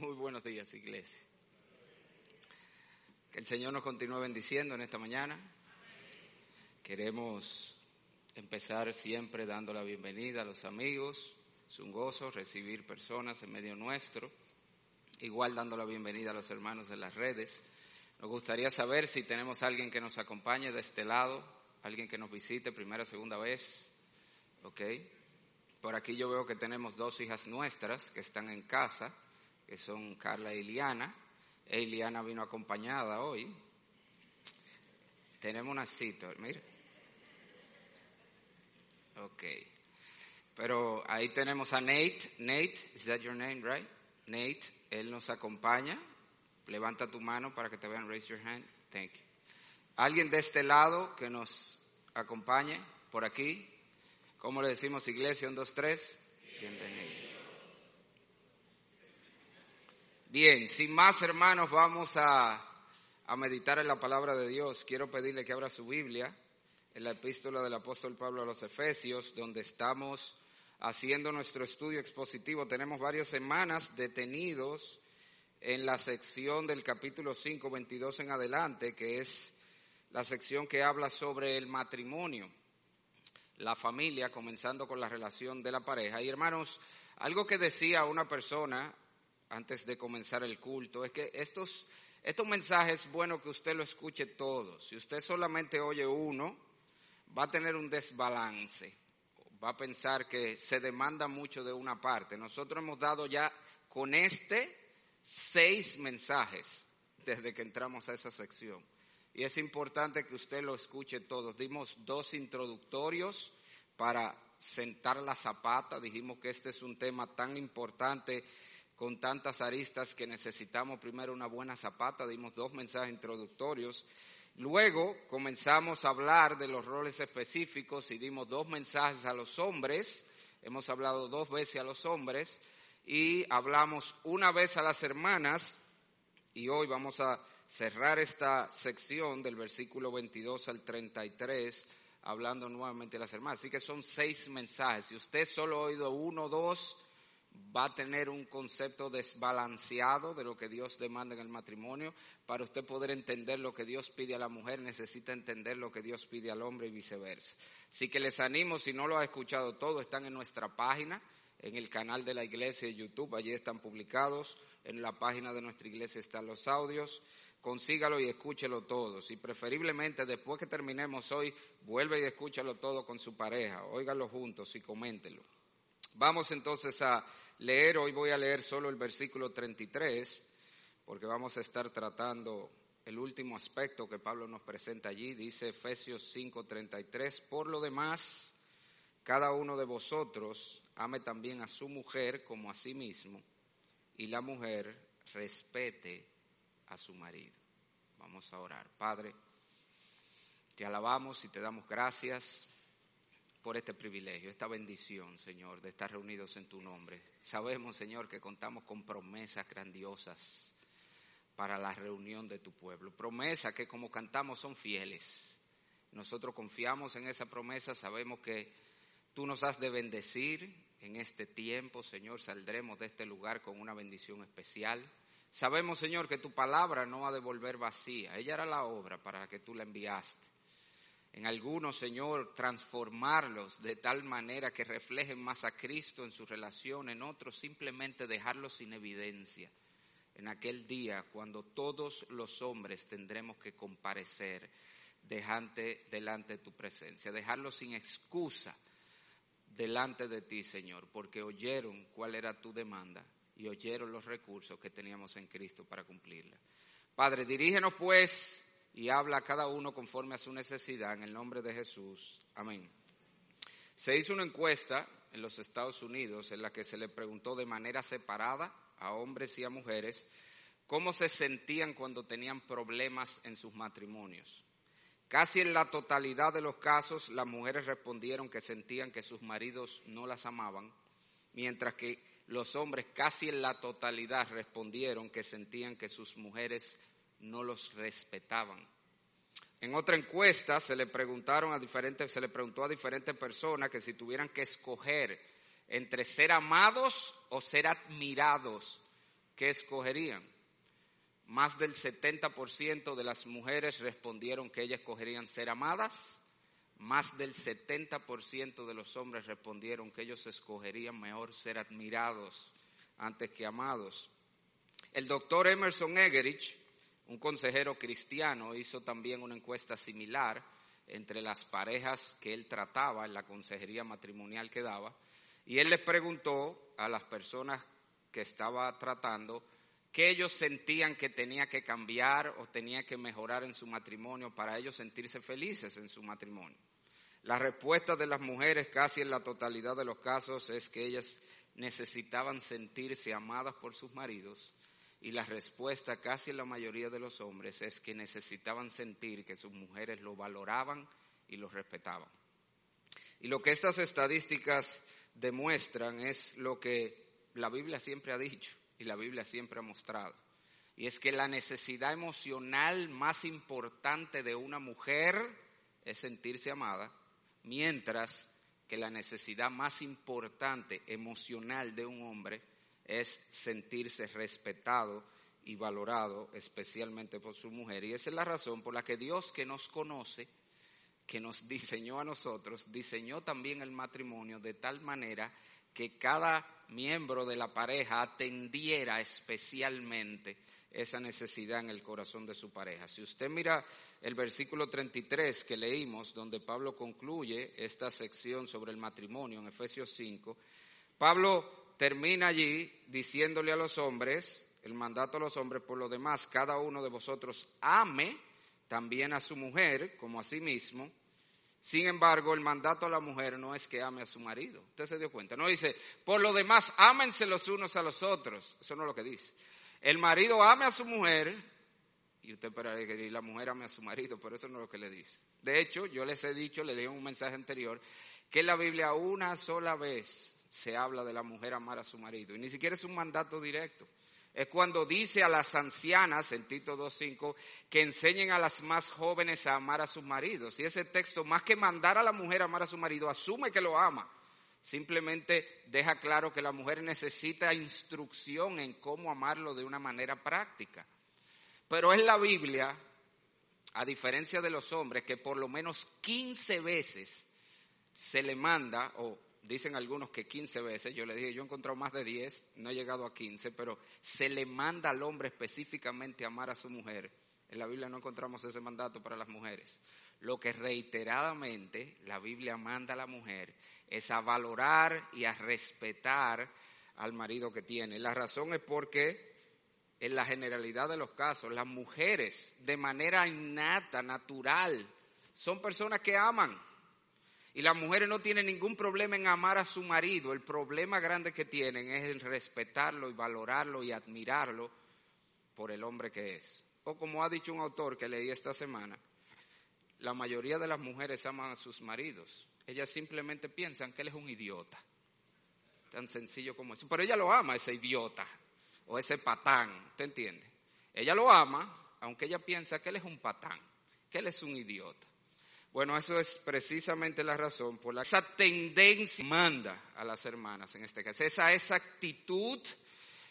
Muy buenos días, iglesia. Que el Señor nos continúe bendiciendo en esta mañana. Queremos empezar siempre dando la bienvenida a los amigos. Es un gozo recibir personas en medio nuestro. Igual dando la bienvenida a los hermanos de las redes. Nos gustaría saber si tenemos alguien que nos acompañe de este lado, alguien que nos visite primera, segunda vez. ¿Ok? Por aquí yo veo que tenemos dos hijas nuestras que están en casa, que son Carla y Liana. E Liana vino acompañada hoy. Tenemos una cita, mire. Ok. Pero ahí tenemos a Nate. Nate, is that your name, right? Nate, él nos acompaña. Levanta tu mano para que te vean. Raise your hand. Thank you. Alguien de este lado que nos acompañe por aquí. ¿Cómo le decimos iglesia? Un, dos, tres. Bienvenido. Bien, sin más hermanos, vamos a, a meditar en la palabra de Dios. Quiero pedirle que abra su Biblia en la epístola del apóstol Pablo a los Efesios, donde estamos haciendo nuestro estudio expositivo. Tenemos varias semanas detenidos en la sección del capítulo 5, 22 en adelante, que es la sección que habla sobre el matrimonio la familia, comenzando con la relación de la pareja. Y hermanos, algo que decía una persona antes de comenzar el culto es que estos, estos mensajes es bueno que usted lo escuche todos. Si usted solamente oye uno, va a tener un desbalance, va a pensar que se demanda mucho de una parte. Nosotros hemos dado ya con este seis mensajes desde que entramos a esa sección. Y es importante que usted lo escuche todos. Dimos dos introductorios para sentar la zapata. Dijimos que este es un tema tan importante con tantas aristas que necesitamos primero una buena zapata. Dimos dos mensajes introductorios. Luego comenzamos a hablar de los roles específicos y dimos dos mensajes a los hombres. Hemos hablado dos veces a los hombres y hablamos una vez a las hermanas y hoy vamos a cerrar esta sección del versículo 22 al 33 hablando nuevamente de las hermanas. Así que son seis mensajes. Si usted solo ha oído uno dos, va a tener un concepto desbalanceado de lo que Dios demanda en el matrimonio. Para usted poder entender lo que Dios pide a la mujer, necesita entender lo que Dios pide al hombre y viceversa. Así que les animo, si no lo ha escuchado todo, están en nuestra página, en el canal de la iglesia de YouTube, allí están publicados. En la página de nuestra iglesia están los audios consígalo y escúchelo todo. Si preferiblemente después que terminemos hoy, vuelve y escúchalo todo con su pareja, óigalo juntos y coméntelo. Vamos entonces a leer, hoy voy a leer solo el versículo 33, porque vamos a estar tratando el último aspecto que Pablo nos presenta allí, dice Efesios 5:33, por lo demás, cada uno de vosotros ame también a su mujer como a sí mismo, y la mujer respete a su marido. Vamos a orar. Padre, te alabamos y te damos gracias por este privilegio, esta bendición, Señor, de estar reunidos en tu nombre. Sabemos, Señor, que contamos con promesas grandiosas para la reunión de tu pueblo. Promesas que como cantamos son fieles. Nosotros confiamos en esa promesa, sabemos que tú nos has de bendecir en este tiempo, Señor. Saldremos de este lugar con una bendición especial. Sabemos, Señor, que tu palabra no va a devolver vacía. Ella era la obra para la que tú la enviaste. En algunos, Señor, transformarlos de tal manera que reflejen más a Cristo en su relación, en otros simplemente dejarlos sin evidencia. En aquel día, cuando todos los hombres tendremos que comparecer delante, delante de tu presencia, dejarlos sin excusa delante de ti, Señor, porque oyeron cuál era tu demanda y oyeron los recursos que teníamos en Cristo para cumplirla. Padre, dirígenos pues y habla a cada uno conforme a su necesidad en el nombre de Jesús. Amén. Se hizo una encuesta en los Estados Unidos en la que se le preguntó de manera separada a hombres y a mujeres cómo se sentían cuando tenían problemas en sus matrimonios. Casi en la totalidad de los casos las mujeres respondieron que sentían que sus maridos no las amaban, mientras que los hombres casi en la totalidad respondieron que sentían que sus mujeres no los respetaban. En otra encuesta se le preguntaron a diferentes, se le preguntó a diferentes personas que si tuvieran que escoger entre ser amados o ser admirados, ¿qué escogerían? Más del 70% de las mujeres respondieron que ellas escogerían ser amadas. Más del 70% de los hombres respondieron que ellos escogerían mejor ser admirados antes que amados. El doctor Emerson Egerich, un consejero cristiano, hizo también una encuesta similar entre las parejas que él trataba en la consejería matrimonial que daba. Y él les preguntó a las personas que estaba tratando qué ellos sentían que tenía que cambiar o tenía que mejorar en su matrimonio para ellos sentirse felices en su matrimonio. La respuesta de las mujeres casi en la totalidad de los casos es que ellas necesitaban sentirse amadas por sus maridos y la respuesta casi la mayoría de los hombres es que necesitaban sentir que sus mujeres lo valoraban y lo respetaban. Y lo que estas estadísticas demuestran es lo que la Biblia siempre ha dicho y la Biblia siempre ha mostrado. Y es que la necesidad emocional más importante de una mujer es sentirse amada, mientras que la necesidad más importante emocional de un hombre es sentirse respetado y valorado, especialmente por su mujer. Y esa es la razón por la que Dios que nos conoce, que nos diseñó a nosotros, diseñó también el matrimonio de tal manera que cada miembro de la pareja atendiera especialmente esa necesidad en el corazón de su pareja. Si usted mira el versículo 33 que leímos, donde Pablo concluye esta sección sobre el matrimonio en Efesios 5, Pablo termina allí diciéndole a los hombres, el mandato a los hombres, por lo demás, cada uno de vosotros ame también a su mujer como a sí mismo, sin embargo, el mandato a la mujer no es que ame a su marido. Usted se dio cuenta. No dice, por lo demás, ámense los unos a los otros. Eso no es lo que dice. El marido ame a su mujer, y usted esperaría que la mujer ame a su marido, pero eso no es lo que le dice. De hecho, yo les he dicho, le dije en un mensaje anterior, que la Biblia una sola vez se habla de la mujer amar a su marido. Y ni siquiera es un mandato directo es cuando dice a las ancianas en Tito 2.5 que enseñen a las más jóvenes a amar a sus maridos. Y ese texto, más que mandar a la mujer a amar a su marido, asume que lo ama. Simplemente deja claro que la mujer necesita instrucción en cómo amarlo de una manera práctica. Pero es la Biblia, a diferencia de los hombres, que por lo menos 15 veces se le manda, o dicen algunos que 15 veces, yo le dije, yo he encontrado más de 10, no he llegado a 15, pero se le manda al hombre específicamente amar a su mujer. En la Biblia no encontramos ese mandato para las mujeres. Lo que reiteradamente la Biblia manda a la mujer es a valorar y a respetar al marido que tiene. La razón es porque en la generalidad de los casos las mujeres de manera innata, natural, son personas que aman y las mujeres no tienen ningún problema en amar a su marido. El problema grande que tienen es el respetarlo y valorarlo y admirarlo por el hombre que es. O como ha dicho un autor que leí esta semana, la mayoría de las mujeres aman a sus maridos. Ellas simplemente piensan que él es un idiota. Tan sencillo como eso. Pero ella lo ama, ese idiota o ese patán. ¿Te entiende? Ella lo ama, aunque ella piensa que él es un patán, que él es un idiota. Bueno, eso es precisamente la razón por la que esa tendencia manda a las hermanas en este caso. Esa, esa actitud,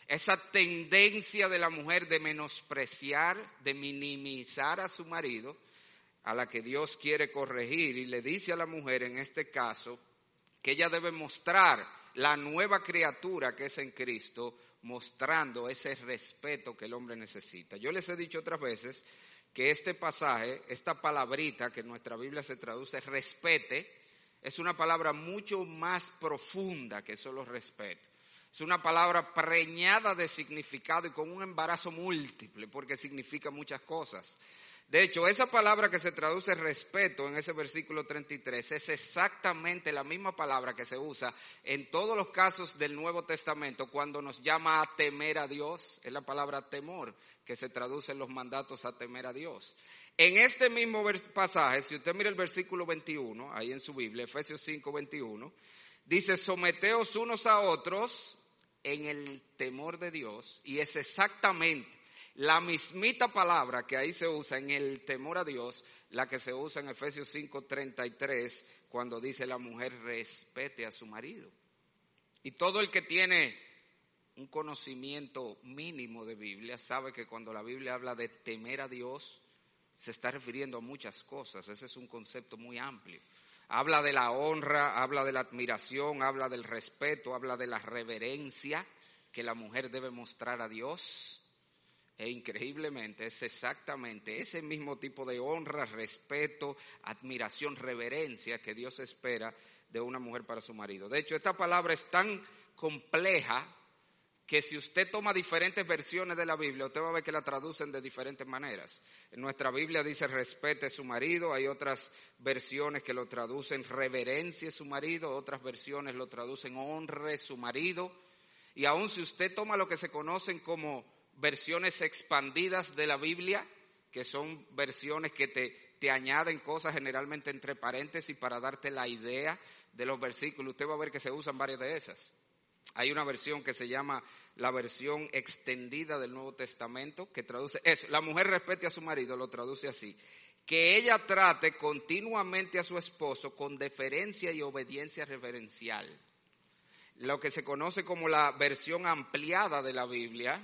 esa tendencia de la mujer de menospreciar, de minimizar a su marido, a la que Dios quiere corregir y le dice a la mujer en este caso que ella debe mostrar la nueva criatura que es en Cristo, mostrando ese respeto que el hombre necesita. Yo les he dicho otras veces que este pasaje, esta palabrita que en nuestra Biblia se traduce respete, es una palabra mucho más profunda que solo respeto. Es una palabra preñada de significado y con un embarazo múltiple, porque significa muchas cosas. De hecho, esa palabra que se traduce respeto en ese versículo 33 es exactamente la misma palabra que se usa en todos los casos del Nuevo Testamento cuando nos llama a temer a Dios. Es la palabra temor que se traduce en los mandatos a temer a Dios. En este mismo pasaje, si usted mira el versículo 21, ahí en su Biblia, Efesios 5, 21, dice, someteos unos a otros en el temor de Dios y es exactamente la mismita palabra que ahí se usa en el temor a Dios, la que se usa en Efesios 5:33, cuando dice la mujer respete a su marido. Y todo el que tiene un conocimiento mínimo de Biblia sabe que cuando la Biblia habla de temer a Dios, se está refiriendo a muchas cosas. Ese es un concepto muy amplio. Habla de la honra, habla de la admiración, habla del respeto, habla de la reverencia que la mujer debe mostrar a Dios. E increíblemente es exactamente ese mismo tipo de honra, respeto, admiración, reverencia que Dios espera de una mujer para su marido. De hecho, esta palabra es tan compleja que si usted toma diferentes versiones de la Biblia, usted va a ver que la traducen de diferentes maneras. En nuestra Biblia dice respete a su marido, hay otras versiones que lo traducen reverencie a su marido, otras versiones lo traducen honre a su marido. Y aun si usted toma lo que se conocen como versiones expandidas de la Biblia, que son versiones que te, te añaden cosas generalmente entre paréntesis para darte la idea de los versículos, usted va a ver que se usan varias de esas. Hay una versión que se llama la versión extendida del Nuevo Testamento que traduce eso. La mujer respete a su marido, lo traduce así. Que ella trate continuamente a su esposo con deferencia y obediencia reverencial. Lo que se conoce como la versión ampliada de la Biblia,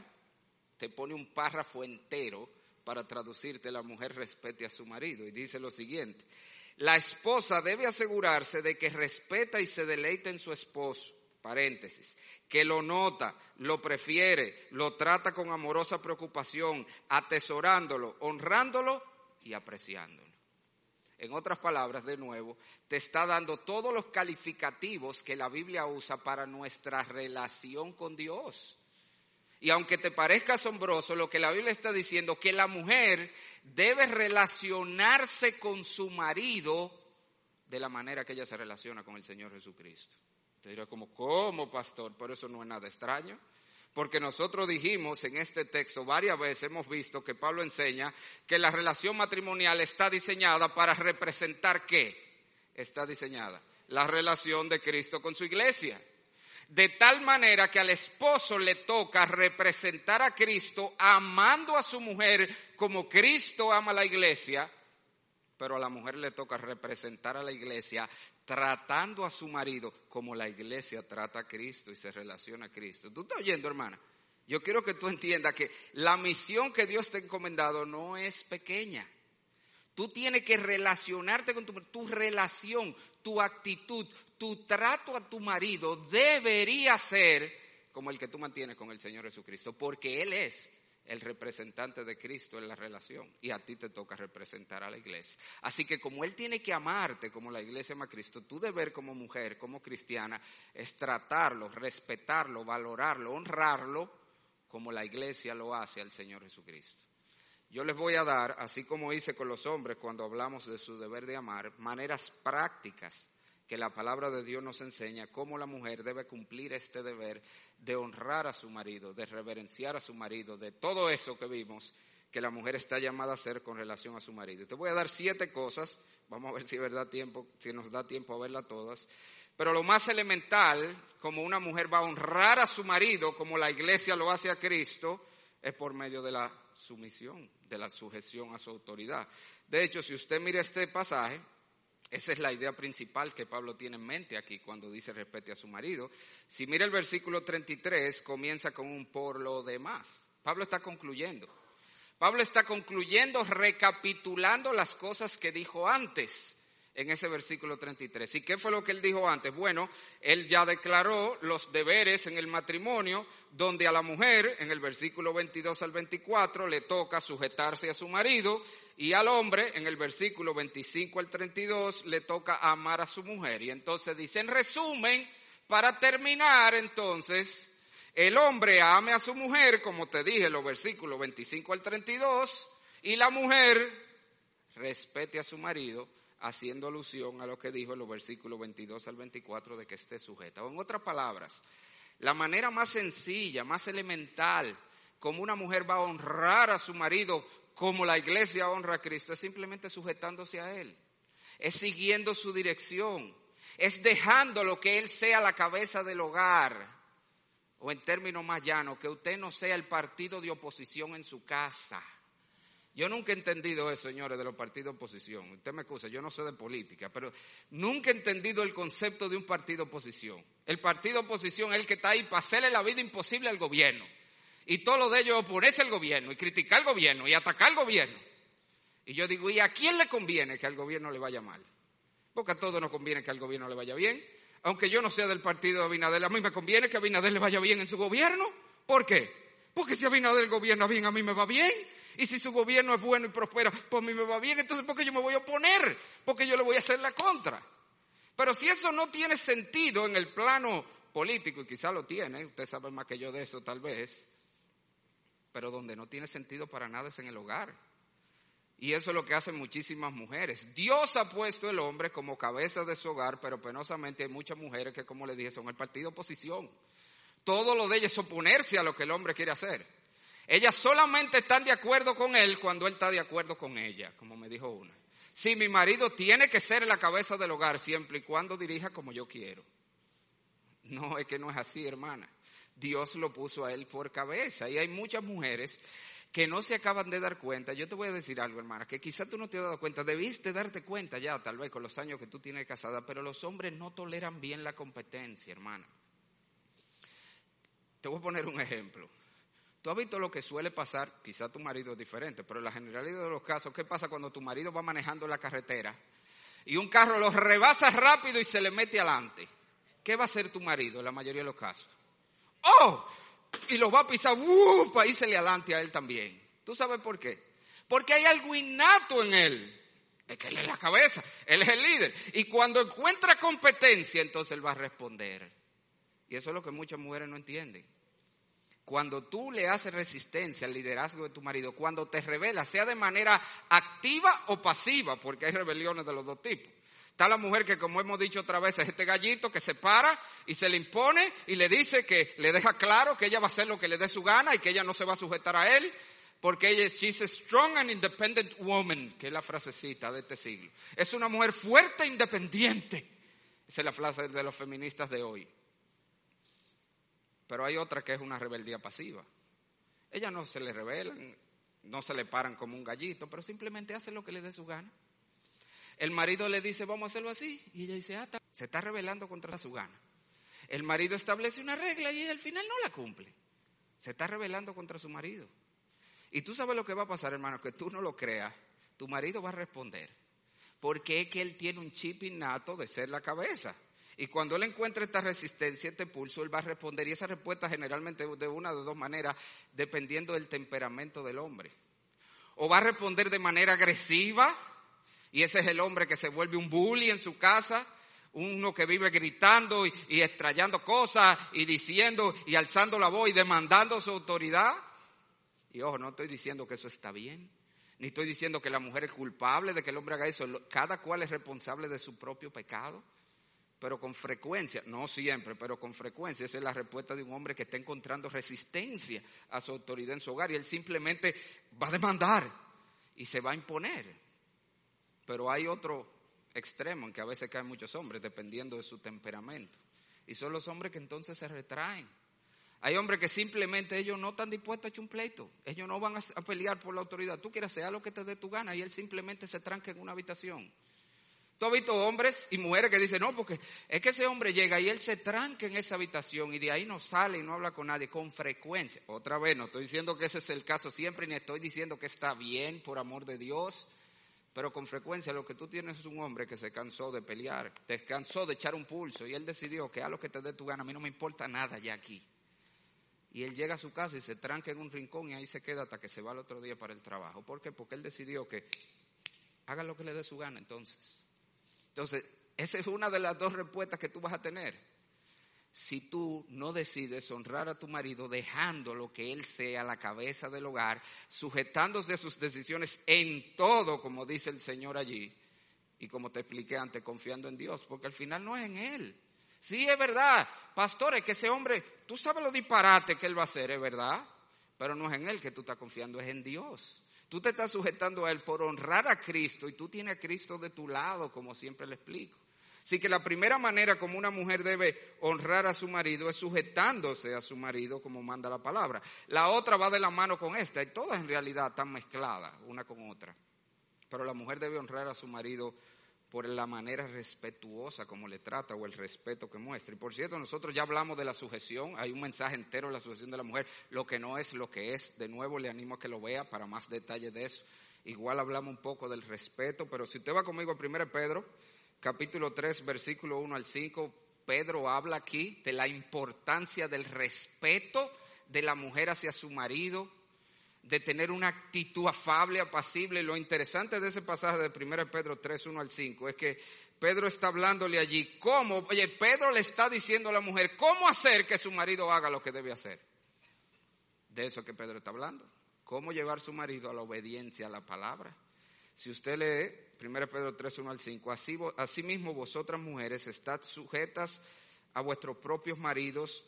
te pone un párrafo entero para traducirte la mujer respete a su marido. Y dice lo siguiente, la esposa debe asegurarse de que respeta y se deleita en su esposo paréntesis, que lo nota, lo prefiere, lo trata con amorosa preocupación, atesorándolo, honrándolo y apreciándolo. En otras palabras, de nuevo, te está dando todos los calificativos que la Biblia usa para nuestra relación con Dios. Y aunque te parezca asombroso lo que la Biblia está diciendo, que la mujer debe relacionarse con su marido de la manera que ella se relaciona con el Señor Jesucristo. Te dirá como, ¿cómo, pastor? Pero eso no es nada extraño. Porque nosotros dijimos en este texto varias veces, hemos visto que Pablo enseña que la relación matrimonial está diseñada para representar qué? Está diseñada la relación de Cristo con su iglesia. De tal manera que al esposo le toca representar a Cristo amando a su mujer como Cristo ama a la iglesia, pero a la mujer le toca representar a la iglesia tratando a su marido como la iglesia trata a Cristo y se relaciona a Cristo. ¿Tú estás oyendo, hermana? Yo quiero que tú entiendas que la misión que Dios te ha encomendado no es pequeña. Tú tienes que relacionarte con tu, tu relación, tu actitud, tu trato a tu marido debería ser como el que tú mantienes con el Señor Jesucristo, porque Él es el representante de Cristo en la relación y a ti te toca representar a la iglesia. Así que como Él tiene que amarte como la iglesia ama a Cristo, tu deber como mujer, como cristiana, es tratarlo, respetarlo, valorarlo, honrarlo como la iglesia lo hace al Señor Jesucristo. Yo les voy a dar, así como hice con los hombres cuando hablamos de su deber de amar, maneras prácticas que la palabra de Dios nos enseña cómo la mujer debe cumplir este deber de honrar a su marido, de reverenciar a su marido, de todo eso que vimos que la mujer está llamada a hacer con relación a su marido. Te voy a dar siete cosas, vamos a ver si, verdad tiempo, si nos da tiempo a verlas todas. Pero lo más elemental, como una mujer va a honrar a su marido, como la iglesia lo hace a Cristo, es por medio de la sumisión, de la sujeción a su autoridad. De hecho, si usted mira este pasaje, esa es la idea principal que Pablo tiene en mente aquí cuando dice respete a su marido. Si mira el versículo 33, comienza con un por lo demás. Pablo está concluyendo. Pablo está concluyendo, recapitulando las cosas que dijo antes en ese versículo 33. ¿Y qué fue lo que él dijo antes? Bueno, él ya declaró los deberes en el matrimonio, donde a la mujer, en el versículo 22 al 24, le toca sujetarse a su marido y al hombre, en el versículo 25 al 32, le toca amar a su mujer. Y entonces dice, en resumen, para terminar entonces, el hombre ame a su mujer, como te dije, los versículos 25 al 32, y la mujer respete a su marido, haciendo alusión a lo que dijo en los versículos 22 al 24 de que esté sujeta. O en otras palabras, la manera más sencilla, más elemental, como una mujer va a honrar a su marido como la iglesia honra a Cristo, es simplemente sujetándose a Él, es siguiendo su dirección, es dejándolo que Él sea la cabeza del hogar, o en términos más llanos, que usted no sea el partido de oposición en su casa. Yo nunca he entendido eso, señores, de los partidos de oposición. Usted me excusa, yo no sé de política, pero nunca he entendido el concepto de un partido oposición. El partido oposición es el que está ahí para hacerle la vida imposible al gobierno. Y todo lo de ellos oponerse al gobierno y criticar al gobierno y atacar al gobierno. Y yo digo, ¿y a quién le conviene que al gobierno le vaya mal? Porque a todos nos conviene que al gobierno le vaya bien. Aunque yo no sea del partido de Abinader, a mí me conviene que a Abinader le vaya bien en su gobierno. ¿Por qué? Porque si Abinader gobierna bien, a mí me va bien. Y si su gobierno es bueno y prospera, pues a mí me va bien. Entonces, ¿por qué yo me voy a oponer? Porque yo le voy a hacer la contra. Pero si eso no tiene sentido en el plano político, y quizá lo tiene, usted sabe más que yo de eso tal vez, pero donde no tiene sentido para nada es en el hogar. Y eso es lo que hacen muchísimas mujeres. Dios ha puesto el hombre como cabeza de su hogar, pero penosamente hay muchas mujeres que, como le dije, son el partido oposición. Todo lo de ellas es oponerse a lo que el hombre quiere hacer. Ellas solamente están de acuerdo con él cuando él está de acuerdo con ella, como me dijo una. Si mi marido tiene que ser la cabeza del hogar siempre y cuando dirija como yo quiero. No, es que no es así, hermana. Dios lo puso a él por cabeza. Y hay muchas mujeres que no se acaban de dar cuenta. Yo te voy a decir algo, hermana, que quizá tú no te has dado cuenta. Debiste darte cuenta ya, tal vez con los años que tú tienes casada, pero los hombres no toleran bien la competencia, hermana. Te voy a poner un ejemplo. Tú has visto lo que suele pasar, quizá tu marido es diferente, pero en la generalidad de los casos, ¿qué pasa cuando tu marido va manejando la carretera y un carro lo rebasa rápido y se le mete adelante? ¿Qué va a hacer tu marido en la mayoría de los casos? ¡Oh! Y lo va a pisar, ¡uh! Para irse adelante a él también. ¿Tú sabes por qué? Porque hay algo innato en él. Es que él es la cabeza, él es el líder. Y cuando encuentra competencia, entonces él va a responder. Y eso es lo que muchas mujeres no entienden. Cuando tú le haces resistencia al liderazgo de tu marido, cuando te revela, sea de manera activa o pasiva, porque hay rebeliones de los dos tipos. Está la mujer que, como hemos dicho otra vez, es este gallito que se para y se le impone y le dice que le deja claro que ella va a hacer lo que le dé su gana y que ella no se va a sujetar a él, porque ella es she's a strong and independent woman, que es la frasecita de este siglo. Es una mujer fuerte e independiente. Esa es la frase de los feministas de hoy. Pero hay otra que es una rebeldía pasiva. Ella no se le rebelan, no se le paran como un gallito, pero simplemente hace lo que le dé su gana. El marido le dice, vamos a hacerlo así. Y ella dice, ah, se está rebelando contra su gana. El marido establece una regla y al final no la cumple. Se está rebelando contra su marido. Y tú sabes lo que va a pasar, hermano, que tú no lo creas. Tu marido va a responder. Porque es que él tiene un chip innato de ser la cabeza. Y cuando él encuentre esta resistencia, este pulso, él va a responder. Y esa respuesta generalmente de una de dos maneras, dependiendo del temperamento del hombre. O va a responder de manera agresiva, y ese es el hombre que se vuelve un bully en su casa, uno que vive gritando y, y extrayendo cosas y diciendo y alzando la voz y demandando su autoridad. Y ojo, no estoy diciendo que eso está bien, ni estoy diciendo que la mujer es culpable de que el hombre haga eso. Cada cual es responsable de su propio pecado. Pero con frecuencia, no siempre, pero con frecuencia, esa es la respuesta de un hombre que está encontrando resistencia a su autoridad en su hogar y él simplemente va a demandar y se va a imponer. Pero hay otro extremo en que a veces caen muchos hombres, dependiendo de su temperamento. Y son los hombres que entonces se retraen. Hay hombres que simplemente ellos no están dispuestos a echar un pleito. Ellos no van a pelear por la autoridad. Tú quieres hacer lo que te dé tu gana y él simplemente se tranca en una habitación. Tú has visto hombres y mujeres que dicen, no, porque es que ese hombre llega y él se tranca en esa habitación y de ahí no sale y no habla con nadie con frecuencia. Otra vez, no estoy diciendo que ese es el caso siempre, ni estoy diciendo que está bien, por amor de Dios. Pero con frecuencia lo que tú tienes es un hombre que se cansó de pelear, te cansó de echar un pulso y él decidió que a lo que te dé tu gana, a mí no me importa nada ya aquí. Y él llega a su casa y se tranca en un rincón y ahí se queda hasta que se va el otro día para el trabajo. ¿Por qué? Porque él decidió que haga lo que le dé su gana entonces. Entonces, esa es una de las dos respuestas que tú vas a tener si tú no decides honrar a tu marido dejando lo que él sea la cabeza del hogar, sujetándose a sus decisiones en todo, como dice el Señor allí, y como te expliqué antes, confiando en Dios, porque al final no es en él. Sí, es verdad, pastores, que ese hombre, tú sabes lo disparate que él va a hacer, es verdad, pero no es en él que tú estás confiando, es en Dios. Tú te estás sujetando a él por honrar a Cristo y tú tienes a Cristo de tu lado, como siempre le explico. Así que la primera manera como una mujer debe honrar a su marido es sujetándose a su marido como manda la palabra. La otra va de la mano con esta y todas en realidad están mezcladas una con otra. Pero la mujer debe honrar a su marido por la manera respetuosa como le trata o el respeto que muestra. Y por cierto, nosotros ya hablamos de la sujeción, hay un mensaje entero de la sujeción de la mujer, lo que no es lo que es. De nuevo le animo a que lo vea para más detalles de eso. Igual hablamos un poco del respeto, pero si usted va conmigo a 1 Pedro, capítulo 3, versículo 1 al 5, Pedro habla aquí de la importancia del respeto de la mujer hacia su marido, de tener una actitud afable, apacible. Lo interesante de ese pasaje de 1 Pedro 3, 1 al 5 es que Pedro está hablándole allí cómo, oye, Pedro le está diciendo a la mujer cómo hacer que su marido haga lo que debe hacer. De eso que Pedro está hablando. Cómo llevar su marido a la obediencia a la palabra. Si usted lee 1 Pedro 3, 1 al 5. Así, asimismo vosotras mujeres estad sujetas a vuestros propios maridos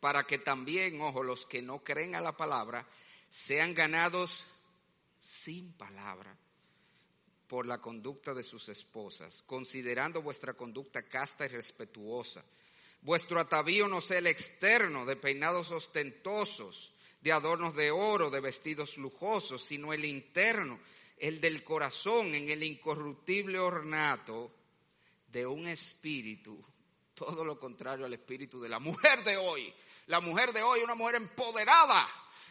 para que también, ojo, los que no creen a la palabra sean ganados sin palabra por la conducta de sus esposas, considerando vuestra conducta casta y respetuosa. Vuestro atavío no sea el externo de peinados ostentosos, de adornos de oro, de vestidos lujosos, sino el interno el del corazón en el incorruptible ornato de un espíritu, todo lo contrario al espíritu de la mujer de hoy. La mujer de hoy es una mujer empoderada,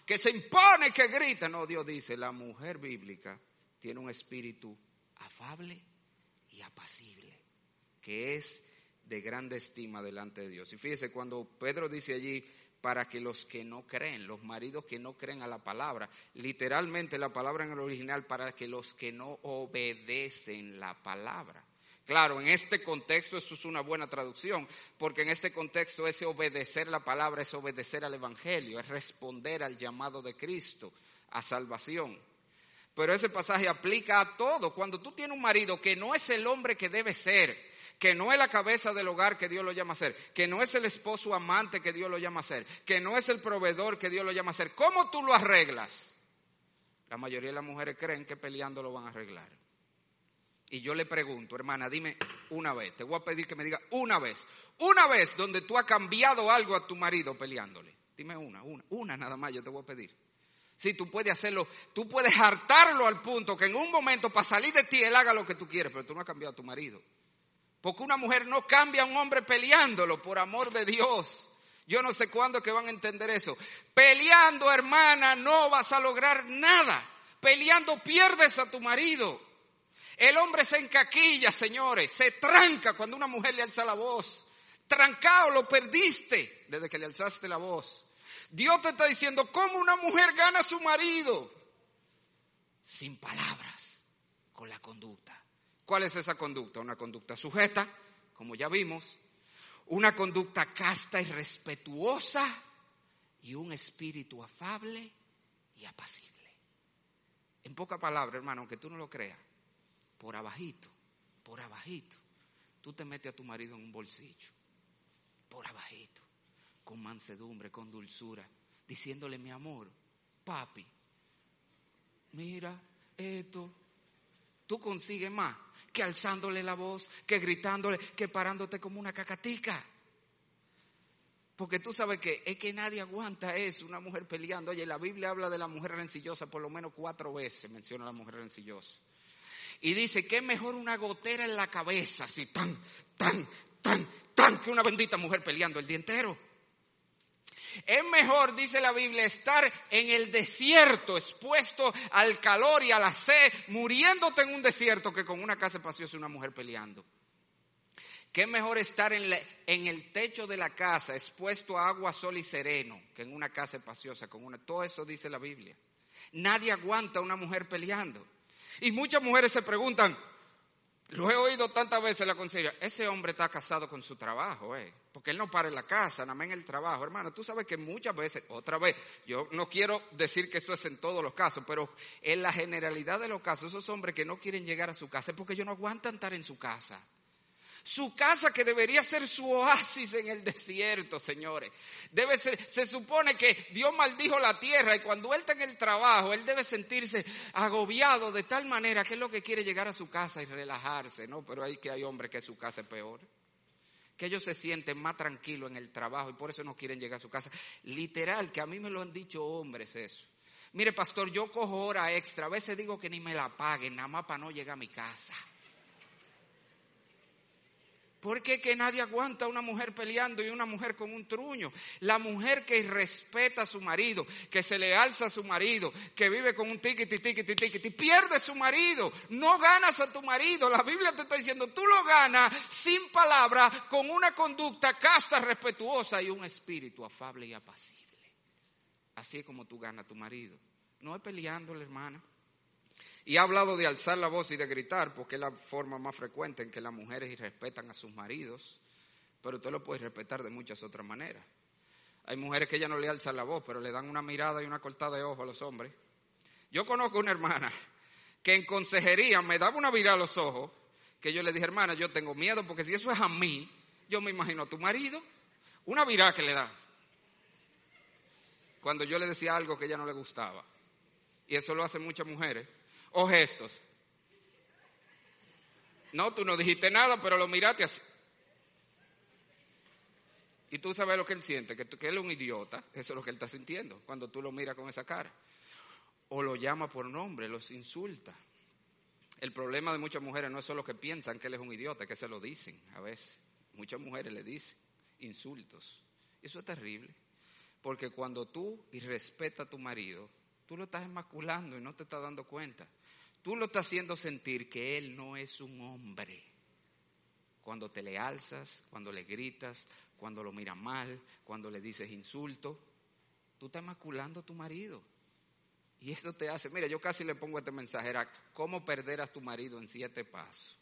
que se impone, que grita. No, Dios dice, la mujer bíblica tiene un espíritu afable y apacible, que es de grande estima delante de Dios. Y fíjese, cuando Pedro dice allí, para que los que no creen, los maridos que no creen a la palabra, literalmente la palabra en el original, para que los que no obedecen la palabra. Claro, en este contexto eso es una buena traducción, porque en este contexto ese obedecer la palabra es obedecer al Evangelio, es responder al llamado de Cristo a salvación. Pero ese pasaje aplica a todo. Cuando tú tienes un marido que no es el hombre que debe ser, que no es la cabeza del hogar que Dios lo llama a ser, que no es el esposo amante que Dios lo llama a ser, que no es el proveedor que Dios lo llama a ser. ¿Cómo tú lo arreglas? La mayoría de las mujeres creen que peleando lo van a arreglar. Y yo le pregunto, hermana, dime una vez, te voy a pedir que me diga una vez, una vez donde tú has cambiado algo a tu marido peleándole. Dime una, una, una nada más yo te voy a pedir. Si tú puedes hacerlo, tú puedes hartarlo al punto que en un momento para salir de ti él haga lo que tú quieres, pero tú no has cambiado a tu marido. Porque una mujer no cambia a un hombre peleándolo, por amor de Dios. Yo no sé cuándo que van a entender eso. Peleando, hermana, no vas a lograr nada. Peleando pierdes a tu marido. El hombre se encaquilla, señores, se tranca cuando una mujer le alza la voz. Trancado, lo perdiste desde que le alzaste la voz. Dios te está diciendo cómo una mujer gana a su marido. Sin palabras, con la conducta. ¿Cuál es esa conducta? Una conducta sujeta, como ya vimos, una conducta casta y respetuosa y un espíritu afable y apacible. En poca palabra, hermano, aunque tú no lo creas, por abajito, por abajito, tú te metes a tu marido en un bolsillo, por abajito, con mansedumbre, con dulzura, diciéndole mi amor, papi, mira esto, tú consigues más que alzándole la voz, que gritándole, que parándote como una cacatica. Porque tú sabes que es que nadie aguanta eso, una mujer peleando. Oye, la Biblia habla de la mujer rencillosa por lo menos cuatro veces, menciona la mujer rencillosa. Y dice que es mejor una gotera en la cabeza, así tan, tan, tan, tan, que una bendita mujer peleando el día entero. Es mejor, dice la Biblia, estar en el desierto, expuesto al calor y a la sed, muriéndote en un desierto que con una casa espaciosa y una mujer peleando. Es mejor estar en, el techo de la casa, expuesto a agua, sol y sereno, que en una casa espaciosa, con una. Todo eso dice la Biblia. Nadie aguanta a una mujer peleando. Y muchas mujeres se preguntan, lo he oído tantas veces la consejería. Ese hombre está casado con su trabajo, eh. Porque él no para en la casa, nada más en el trabajo. Hermano, tú sabes que muchas veces, otra vez, yo no quiero decir que eso es en todos los casos, pero en la generalidad de los casos, esos hombres que no quieren llegar a su casa es porque ellos no aguantan estar en su casa. Su casa que debería ser su oasis en el desierto, señores. Debe ser, se supone que Dios maldijo la tierra y cuando él está en el trabajo, él debe sentirse agobiado de tal manera que es lo que quiere llegar a su casa y relajarse, ¿no? Pero hay que hay hombres que su casa es peor. Que ellos se sienten más tranquilos en el trabajo y por eso no quieren llegar a su casa. Literal, que a mí me lo han dicho hombres eso. Mire, pastor, yo cojo hora extra. A veces digo que ni me la paguen, nada más para no llegar a mi casa. ¿Por qué que nadie aguanta a una mujer peleando y una mujer con un truño? La mujer que respeta a su marido, que se le alza a su marido, que vive con un tiquiti, tiquiti, tiquiti, pierde su marido. No ganas a tu marido. La Biblia te está diciendo, tú lo ganas sin palabra, con una conducta casta, respetuosa y un espíritu afable y apacible. Así es como tú ganas a tu marido. No es peleándole, hermana. Y ha hablado de alzar la voz y de gritar, porque es la forma más frecuente en que las mujeres respetan a sus maridos, pero usted lo puede respetar de muchas otras maneras. Hay mujeres que ya no le alzan la voz, pero le dan una mirada y una cortada de ojo a los hombres. Yo conozco una hermana que en consejería me daba una mirada a los ojos, que yo le dije, hermana, yo tengo miedo, porque si eso es a mí, yo me imagino a tu marido, una mirada que le da. Cuando yo le decía algo que ella no le gustaba. Y eso lo hacen muchas mujeres o gestos. No, tú no dijiste nada, pero lo miraste así. Y tú sabes lo que él siente, que, él es un idiota, eso es lo que él está sintiendo cuando tú lo miras con esa cara. O lo llama por nombre, los insulta. El problema de muchas mujeres no es solo que piensan que él es un idiota, que se lo dicen a veces. Muchas mujeres le dicen insultos. Eso es terrible. Porque cuando tú irrespetas a tu marido, tú lo estás enmaculando y no te estás dando cuenta. Tú lo estás haciendo sentir que Él no es un hombre. Cuando te le alzas, cuando le gritas, cuando lo miras mal, cuando le dices insulto, tú estás maculando a tu marido. Y eso te hace, mira, yo casi le pongo este mensaje, era cómo perder a tu marido en siete pasos.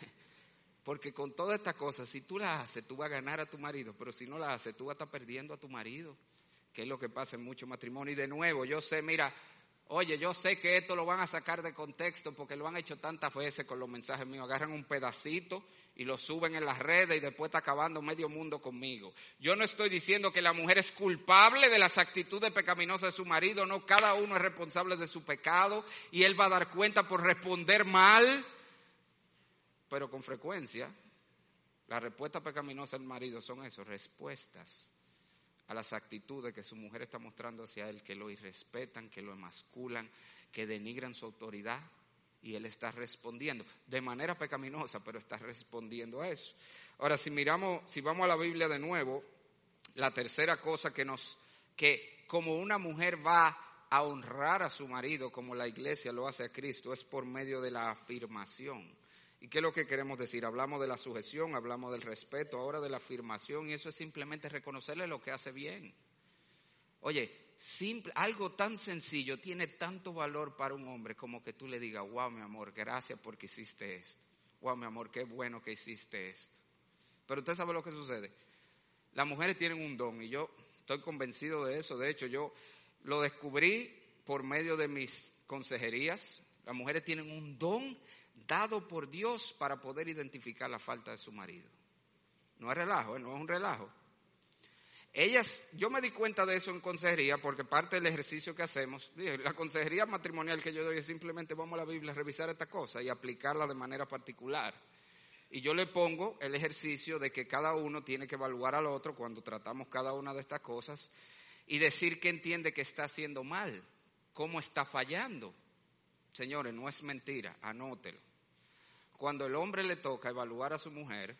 Porque con todas estas cosas, si tú las haces, tú vas a ganar a tu marido, pero si no las haces, tú vas a estar perdiendo a tu marido, que es lo que pasa en muchos matrimonios. Y de nuevo, yo sé, mira, Oye, yo sé que esto lo van a sacar de contexto porque lo han hecho tantas veces con los mensajes míos. Agarran un pedacito y lo suben en las redes y después está acabando medio mundo conmigo. Yo no estoy diciendo que la mujer es culpable de las actitudes pecaminosas de su marido, no, cada uno es responsable de su pecado y él va a dar cuenta por responder mal, pero con frecuencia las respuestas pecaminosas del marido son eso, respuestas a las actitudes que su mujer está mostrando hacia él, que lo irrespetan, que lo emasculan, que denigran su autoridad. Y él está respondiendo de manera pecaminosa, pero está respondiendo a eso. Ahora, si miramos, si vamos a la Biblia de nuevo, la tercera cosa que nos, que como una mujer va a honrar a su marido, como la iglesia lo hace a Cristo, es por medio de la afirmación. ¿Y qué es lo que queremos decir? Hablamos de la sujeción, hablamos del respeto, ahora de la afirmación, y eso es simplemente reconocerle lo que hace bien. Oye, simple, algo tan sencillo tiene tanto valor para un hombre como que tú le digas, wow, mi amor, gracias porque hiciste esto. Wow, mi amor, qué bueno que hiciste esto. Pero usted sabe lo que sucede. Las mujeres tienen un don y yo estoy convencido de eso. De hecho, yo lo descubrí por medio de mis consejerías. Las mujeres tienen un don dado por Dios para poder identificar la falta de su marido. No es relajo, ¿eh? no es un relajo. Ellas, yo me di cuenta de eso en consejería porque parte del ejercicio que hacemos, la consejería matrimonial que yo doy es simplemente vamos a la Biblia a revisar esta cosa y aplicarla de manera particular. Y yo le pongo el ejercicio de que cada uno tiene que evaluar al otro cuando tratamos cada una de estas cosas y decir que entiende que está haciendo mal, cómo está fallando. Señores, no es mentira, anótelo. Cuando el hombre le toca evaluar a su mujer,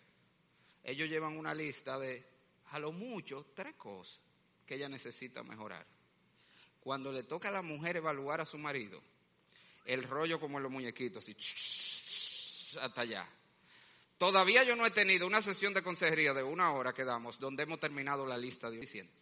ellos llevan una lista de, a lo mucho, tres cosas que ella necesita mejorar. Cuando le toca a la mujer evaluar a su marido, el rollo como en los muñequitos, así, hasta allá. Todavía yo no he tenido una sesión de consejería de una hora que damos donde hemos terminado la lista diciendo.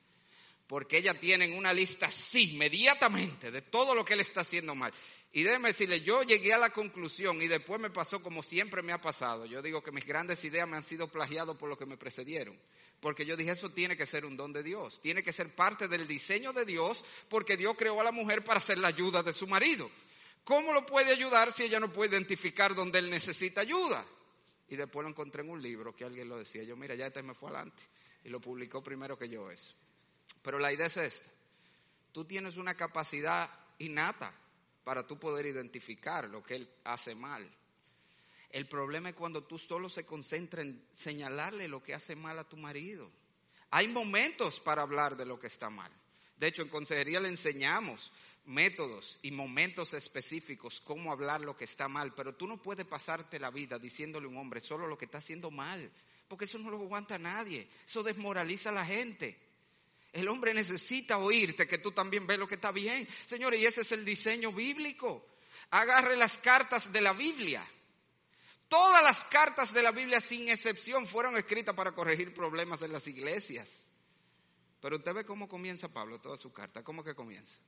Porque ellas tienen una lista así, inmediatamente, de todo lo que él está haciendo mal. Y déjeme decirle, yo llegué a la conclusión y después me pasó como siempre me ha pasado. Yo digo que mis grandes ideas me han sido plagiadas por lo que me precedieron. Porque yo dije, eso tiene que ser un don de Dios. Tiene que ser parte del diseño de Dios porque Dios creó a la mujer para ser la ayuda de su marido. ¿Cómo lo puede ayudar si ella no puede identificar dónde él necesita ayuda? Y después lo encontré en un libro que alguien lo decía. Yo, mira, ya este me fue adelante. Y lo publicó primero que yo eso. Pero la idea es esta. Tú tienes una capacidad innata para tú poder identificar lo que él hace mal. El problema es cuando tú solo se concentra en señalarle lo que hace mal a tu marido. Hay momentos para hablar de lo que está mal. De hecho, en consejería le enseñamos métodos y momentos específicos cómo hablar lo que está mal, pero tú no puedes pasarte la vida diciéndole a un hombre solo lo que está haciendo mal, porque eso no lo aguanta nadie, eso desmoraliza a la gente. El hombre necesita oírte que tú también ves lo que está bien. Señores, y ese es el diseño bíblico. Agarre las cartas de la Biblia. Todas las cartas de la Biblia, sin excepción, fueron escritas para corregir problemas en las iglesias. Pero usted ve cómo comienza Pablo toda su carta. ¿Cómo que comienza?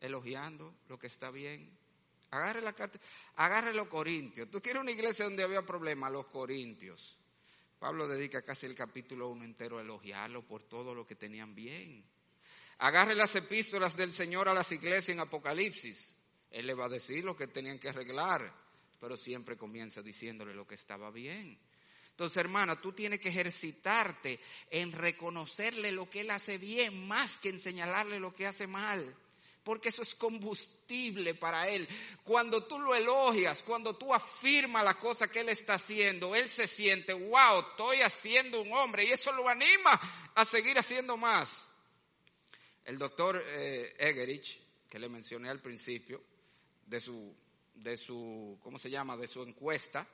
Elogiando lo que está bien. Agarre la carta, agarre los corintios. Tú quieres una iglesia donde había problemas, los corintios. Pablo dedica casi el capítulo 1 entero a elogiarlo por todo lo que tenían bien. Agarre las epístolas del Señor a las iglesias en Apocalipsis. Él le va a decir lo que tenían que arreglar, pero siempre comienza diciéndole lo que estaba bien. Entonces, hermana, tú tienes que ejercitarte en reconocerle lo que él hace bien más que en señalarle lo que hace mal porque eso es combustible para él. Cuando tú lo elogias, cuando tú afirmas la cosa que él está haciendo, él se siente, wow, estoy haciendo un hombre y eso lo anima a seguir haciendo más. El doctor eh, Egerich, que le mencioné al principio, de su, de su, ¿cómo se llama?, de su encuesta,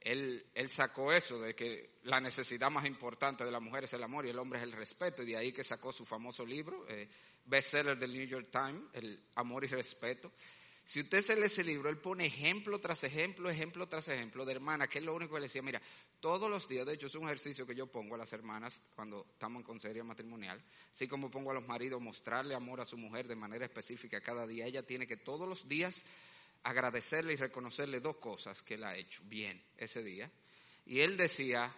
él, sacó eso de que la necesidad más importante de la mujer es el amor y el hombre es el respeto, y de ahí que sacó su famoso libro, eh, bestseller del New York Times, El amor y respeto. Si usted se lee ese libro, él pone ejemplo tras ejemplo, ejemplo tras ejemplo de hermana, que es lo único que le decía, mira, todos los días, de hecho es un ejercicio que yo pongo a las hermanas cuando estamos en consejería matrimonial, así como pongo a los maridos mostrarle amor a su mujer de manera específica cada día, ella tiene que todos los días agradecerle y reconocerle dos cosas que él ha hecho bien ese día. Y él decía,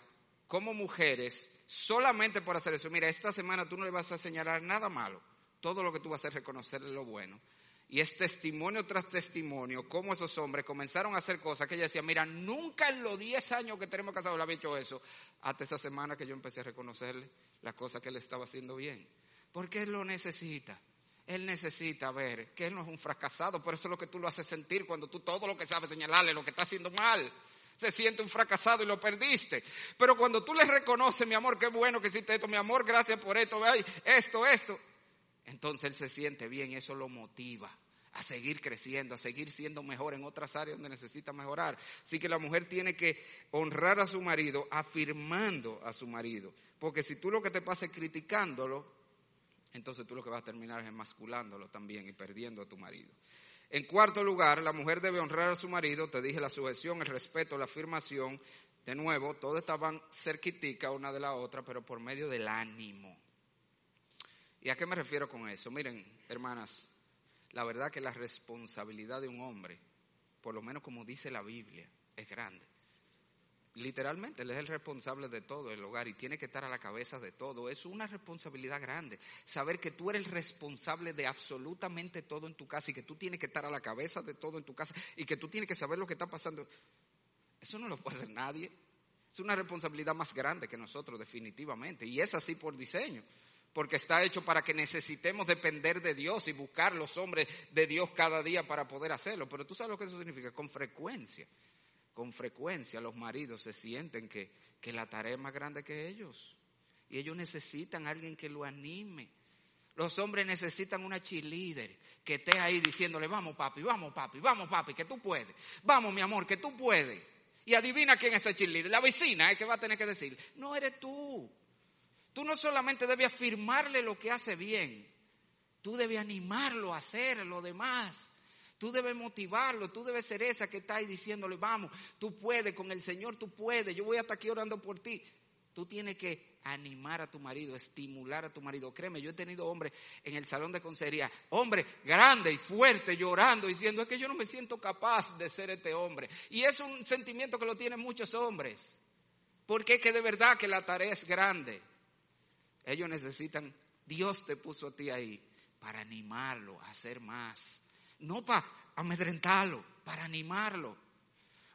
como mujeres, solamente por hacer eso, mira, esta semana tú no le vas a señalar nada malo, todo lo que tú vas a hacer es reconocerle lo bueno. Y es testimonio tras testimonio cómo esos hombres comenzaron a hacer cosas que ella decía, mira, nunca en los 10 años que tenemos casados le había hecho eso, hasta esa semana que yo empecé a reconocerle las cosas que él estaba haciendo bien. Porque él lo necesita. Él necesita ver que él no es un fracasado, por eso es lo que tú lo haces sentir cuando tú todo lo que sabes señalarle, lo que está haciendo mal se siente un fracasado y lo perdiste. Pero cuando tú le reconoces, mi amor, qué bueno que hiciste esto, mi amor, gracias por esto, esto, esto, entonces él se siente bien y eso lo motiva a seguir creciendo, a seguir siendo mejor en otras áreas donde necesita mejorar. Así que la mujer tiene que honrar a su marido, afirmando a su marido. Porque si tú lo que te pasa es criticándolo, entonces tú lo que vas a terminar es emasculándolo también y perdiendo a tu marido. En cuarto lugar, la mujer debe honrar a su marido, te dije la sujeción, el respeto, la afirmación. De nuevo, todas estaban cerquitica una de la otra, pero por medio del ánimo. ¿Y a qué me refiero con eso? Miren, hermanas, la verdad que la responsabilidad de un hombre, por lo menos como dice la Biblia, es grande. Literalmente, él es el responsable de todo el hogar y tiene que estar a la cabeza de todo. Es una responsabilidad grande. Saber que tú eres el responsable de absolutamente todo en tu casa y que tú tienes que estar a la cabeza de todo en tu casa y que tú tienes que saber lo que está pasando. Eso no lo puede hacer nadie. Es una responsabilidad más grande que nosotros, definitivamente. Y es así por diseño porque está hecho para que necesitemos depender de Dios y buscar los hombres de Dios cada día para poder hacerlo. Pero tú sabes lo que eso significa, con frecuencia, con frecuencia los maridos se sienten que, que la tarea es más grande que ellos y ellos necesitan alguien que lo anime. Los hombres necesitan una cheerleader que esté ahí diciéndole, vamos papi, vamos papi, vamos papi, que tú puedes, vamos mi amor, que tú puedes. Y adivina quién es ese cheerleader, la vecina es que va a tener que decir, no eres tú, Tú no solamente debes afirmarle lo que hace bien, tú debes animarlo a hacer lo demás. Tú debes motivarlo, tú debes ser esa que está ahí diciéndole, vamos, tú puedes, con el Señor tú puedes, yo voy hasta aquí orando por ti. Tú tienes que animar a tu marido, estimular a tu marido. Créeme, yo he tenido hombres en el salón de consejería, hombre grande y fuerte, llorando, diciendo, es que yo no me siento capaz de ser este hombre. Y es un sentimiento que lo tienen muchos hombres, porque es que de verdad que la tarea es grande. Ellos necesitan, Dios te puso a ti ahí para animarlo a hacer más. No para amedrentarlo, para animarlo.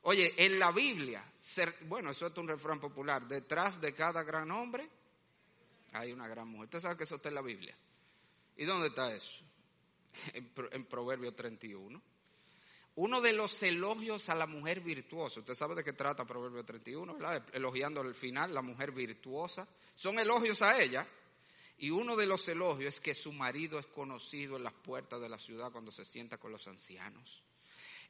Oye, en la Biblia, bueno, eso es un refrán popular, detrás de cada gran hombre hay una gran mujer. Usted sabe que eso está en la Biblia. ¿Y dónde está eso? En, en Proverbio 31. Uno de los elogios a la mujer virtuosa, usted sabe de qué trata Proverbio 31, ¿verdad? Elogiando al final la mujer virtuosa. Son elogios a ella. Y uno de los elogios es que su marido es conocido en las puertas de la ciudad cuando se sienta con los ancianos.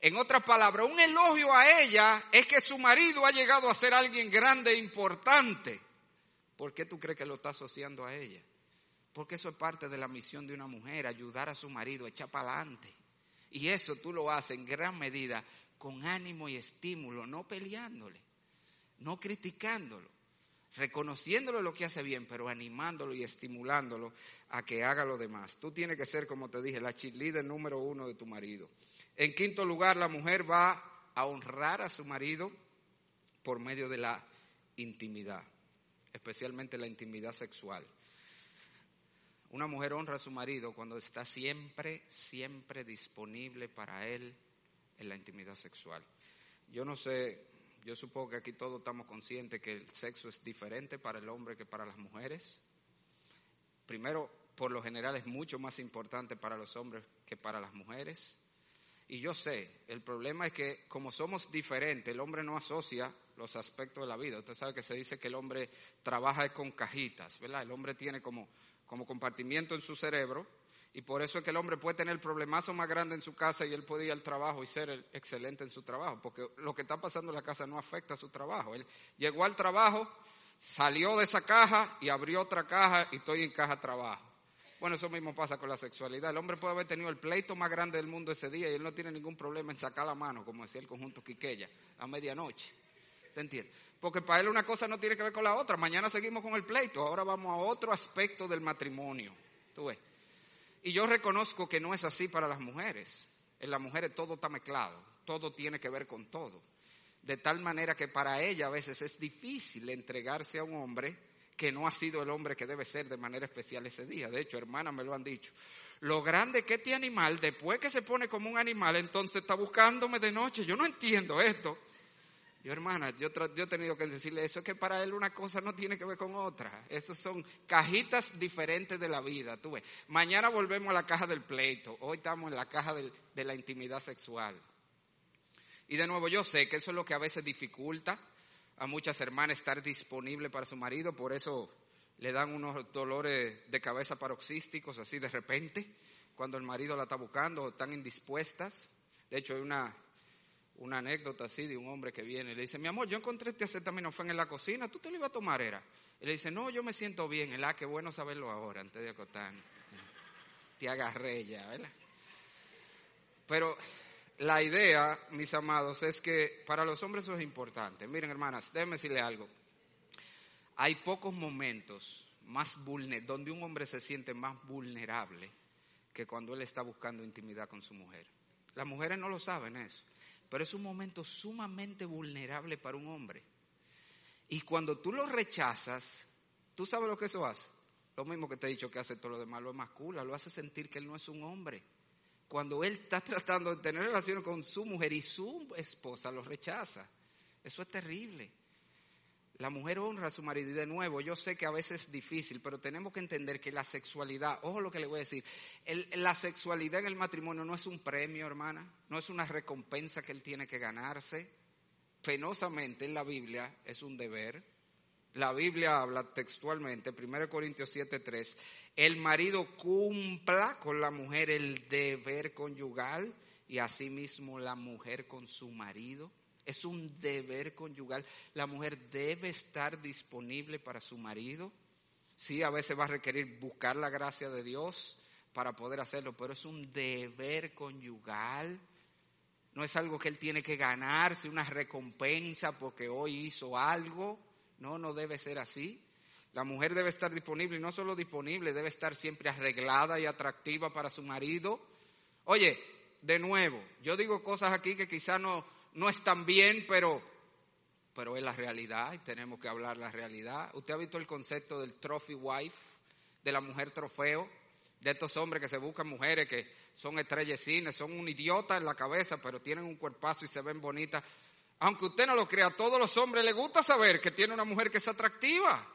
En otras palabras, un elogio a ella es que su marido ha llegado a ser alguien grande e importante. ¿Por qué tú crees que lo está asociando a ella? Porque eso es parte de la misión de una mujer, ayudar a su marido, echar para adelante. Y eso tú lo haces en gran medida con ánimo y estímulo, no peleándole, no criticándolo, reconociéndolo lo que hace bien, pero animándolo y estimulándolo a que haga lo demás. Tú tienes que ser, como te dije, la cheerleader número uno de tu marido. En quinto lugar, la mujer va a honrar a su marido por medio de la intimidad, especialmente la intimidad sexual. Una mujer honra a su marido cuando está siempre, siempre disponible para él en la intimidad sexual. Yo no sé, yo supongo que aquí todos estamos conscientes que el sexo es diferente para el hombre que para las mujeres. Primero, por lo general es mucho más importante para los hombres que para las mujeres. Y yo sé, el problema es que como somos diferentes, el hombre no asocia los aspectos de la vida. Usted sabe que se dice que el hombre trabaja con cajitas, ¿verdad? El hombre tiene como, como compartimiento en su cerebro y por eso es que el hombre puede tener el problemazo más grande en su casa y él puede ir al trabajo y ser excelente en su trabajo, porque lo que está pasando en la casa no afecta a su trabajo. Él llegó al trabajo, salió de esa caja y abrió otra caja y estoy en caja trabajo. Bueno, eso mismo pasa con la sexualidad. El hombre puede haber tenido el pleito más grande del mundo ese día y él no tiene ningún problema en sacar la mano, como decía el conjunto Quiqueya, a medianoche. ¿Te entiendes? Porque para él una cosa no tiene que ver con la otra. Mañana seguimos con el pleito. Ahora vamos a otro aspecto del matrimonio. ¿Tú ves? Y yo reconozco que no es así para las mujeres. En las mujeres todo está mezclado. Todo tiene que ver con todo. De tal manera que para ella a veces es difícil entregarse a un hombre que no ha sido el hombre que debe ser de manera especial ese día. De hecho, hermanas me lo han dicho. Lo grande que este animal, después que se pone como un animal, entonces está buscándome de noche. Yo no entiendo esto. Yo, hermana, yo, he tenido que decirle eso, es que para él una cosa no tiene que ver con otra. Esas son cajitas diferentes de la vida. Tú ves. Mañana volvemos a la caja del pleito. Hoy estamos en la caja de la intimidad sexual. Y de nuevo, yo sé que eso es lo que a veces dificulta a muchas hermanas estar disponible para su marido, por eso le dan unos dolores de cabeza paroxísticos así de repente, cuando el marido la está buscando, están indispuestas. De hecho, hay una, una anécdota así de un hombre que viene y le dice, mi amor, yo encontré este acetaminofén en la cocina, ¿tú te lo ibas a tomar, era? Y le dice, no, yo me siento bien. El ah, qué bueno saberlo ahora, antes de acotar. Te agarré ya, ¿verdad? Pero la idea, mis amados, es que para los hombres eso es importante. Miren, hermanas, déjenme decirle algo. Hay pocos momentos más donde un hombre se siente más vulnerable que cuando él está buscando intimidad con su mujer. Las mujeres no lo saben eso, pero es un momento sumamente vulnerable para un hombre. Y cuando tú lo rechazas, ¿tú sabes lo que eso hace? Lo mismo que te he dicho que hace todo lo demás, lo emascula, lo hace sentir que él no es un hombre cuando él está tratando de tener relaciones con su mujer y su esposa lo rechaza. Eso es terrible. La mujer honra a su marido y de nuevo, yo sé que a veces es difícil, pero tenemos que entender que la sexualidad, ojo lo que le voy a decir, la sexualidad en el matrimonio no es un premio, hermana, no es una recompensa que él tiene que ganarse. Penosamente en la Biblia es un deber. La Biblia habla textualmente, 1 Corintios 7:3, el marido cumpla con la mujer el deber conyugal y asimismo la mujer con su marido. Es un deber conyugal. La mujer debe estar disponible para su marido. Sí, a veces va a requerir buscar la gracia de Dios para poder hacerlo, pero es un deber conyugal. No es algo que él tiene que ganarse, una recompensa porque hoy hizo algo. No, no debe ser así. La mujer debe estar disponible y no solo disponible, debe estar siempre arreglada y atractiva para su marido. Oye, de nuevo, yo digo cosas aquí que quizá no, no están bien, pero, pero es la realidad y tenemos que hablar la realidad. ¿Usted ha visto el concepto del trophy wife, de la mujer trofeo? De estos hombres que se buscan mujeres que son estrellas cine, son un idiota en la cabeza, pero tienen un cuerpazo y se ven bonitas. Aunque usted no lo crea, a todos los hombres les gusta saber que tiene una mujer que es atractiva.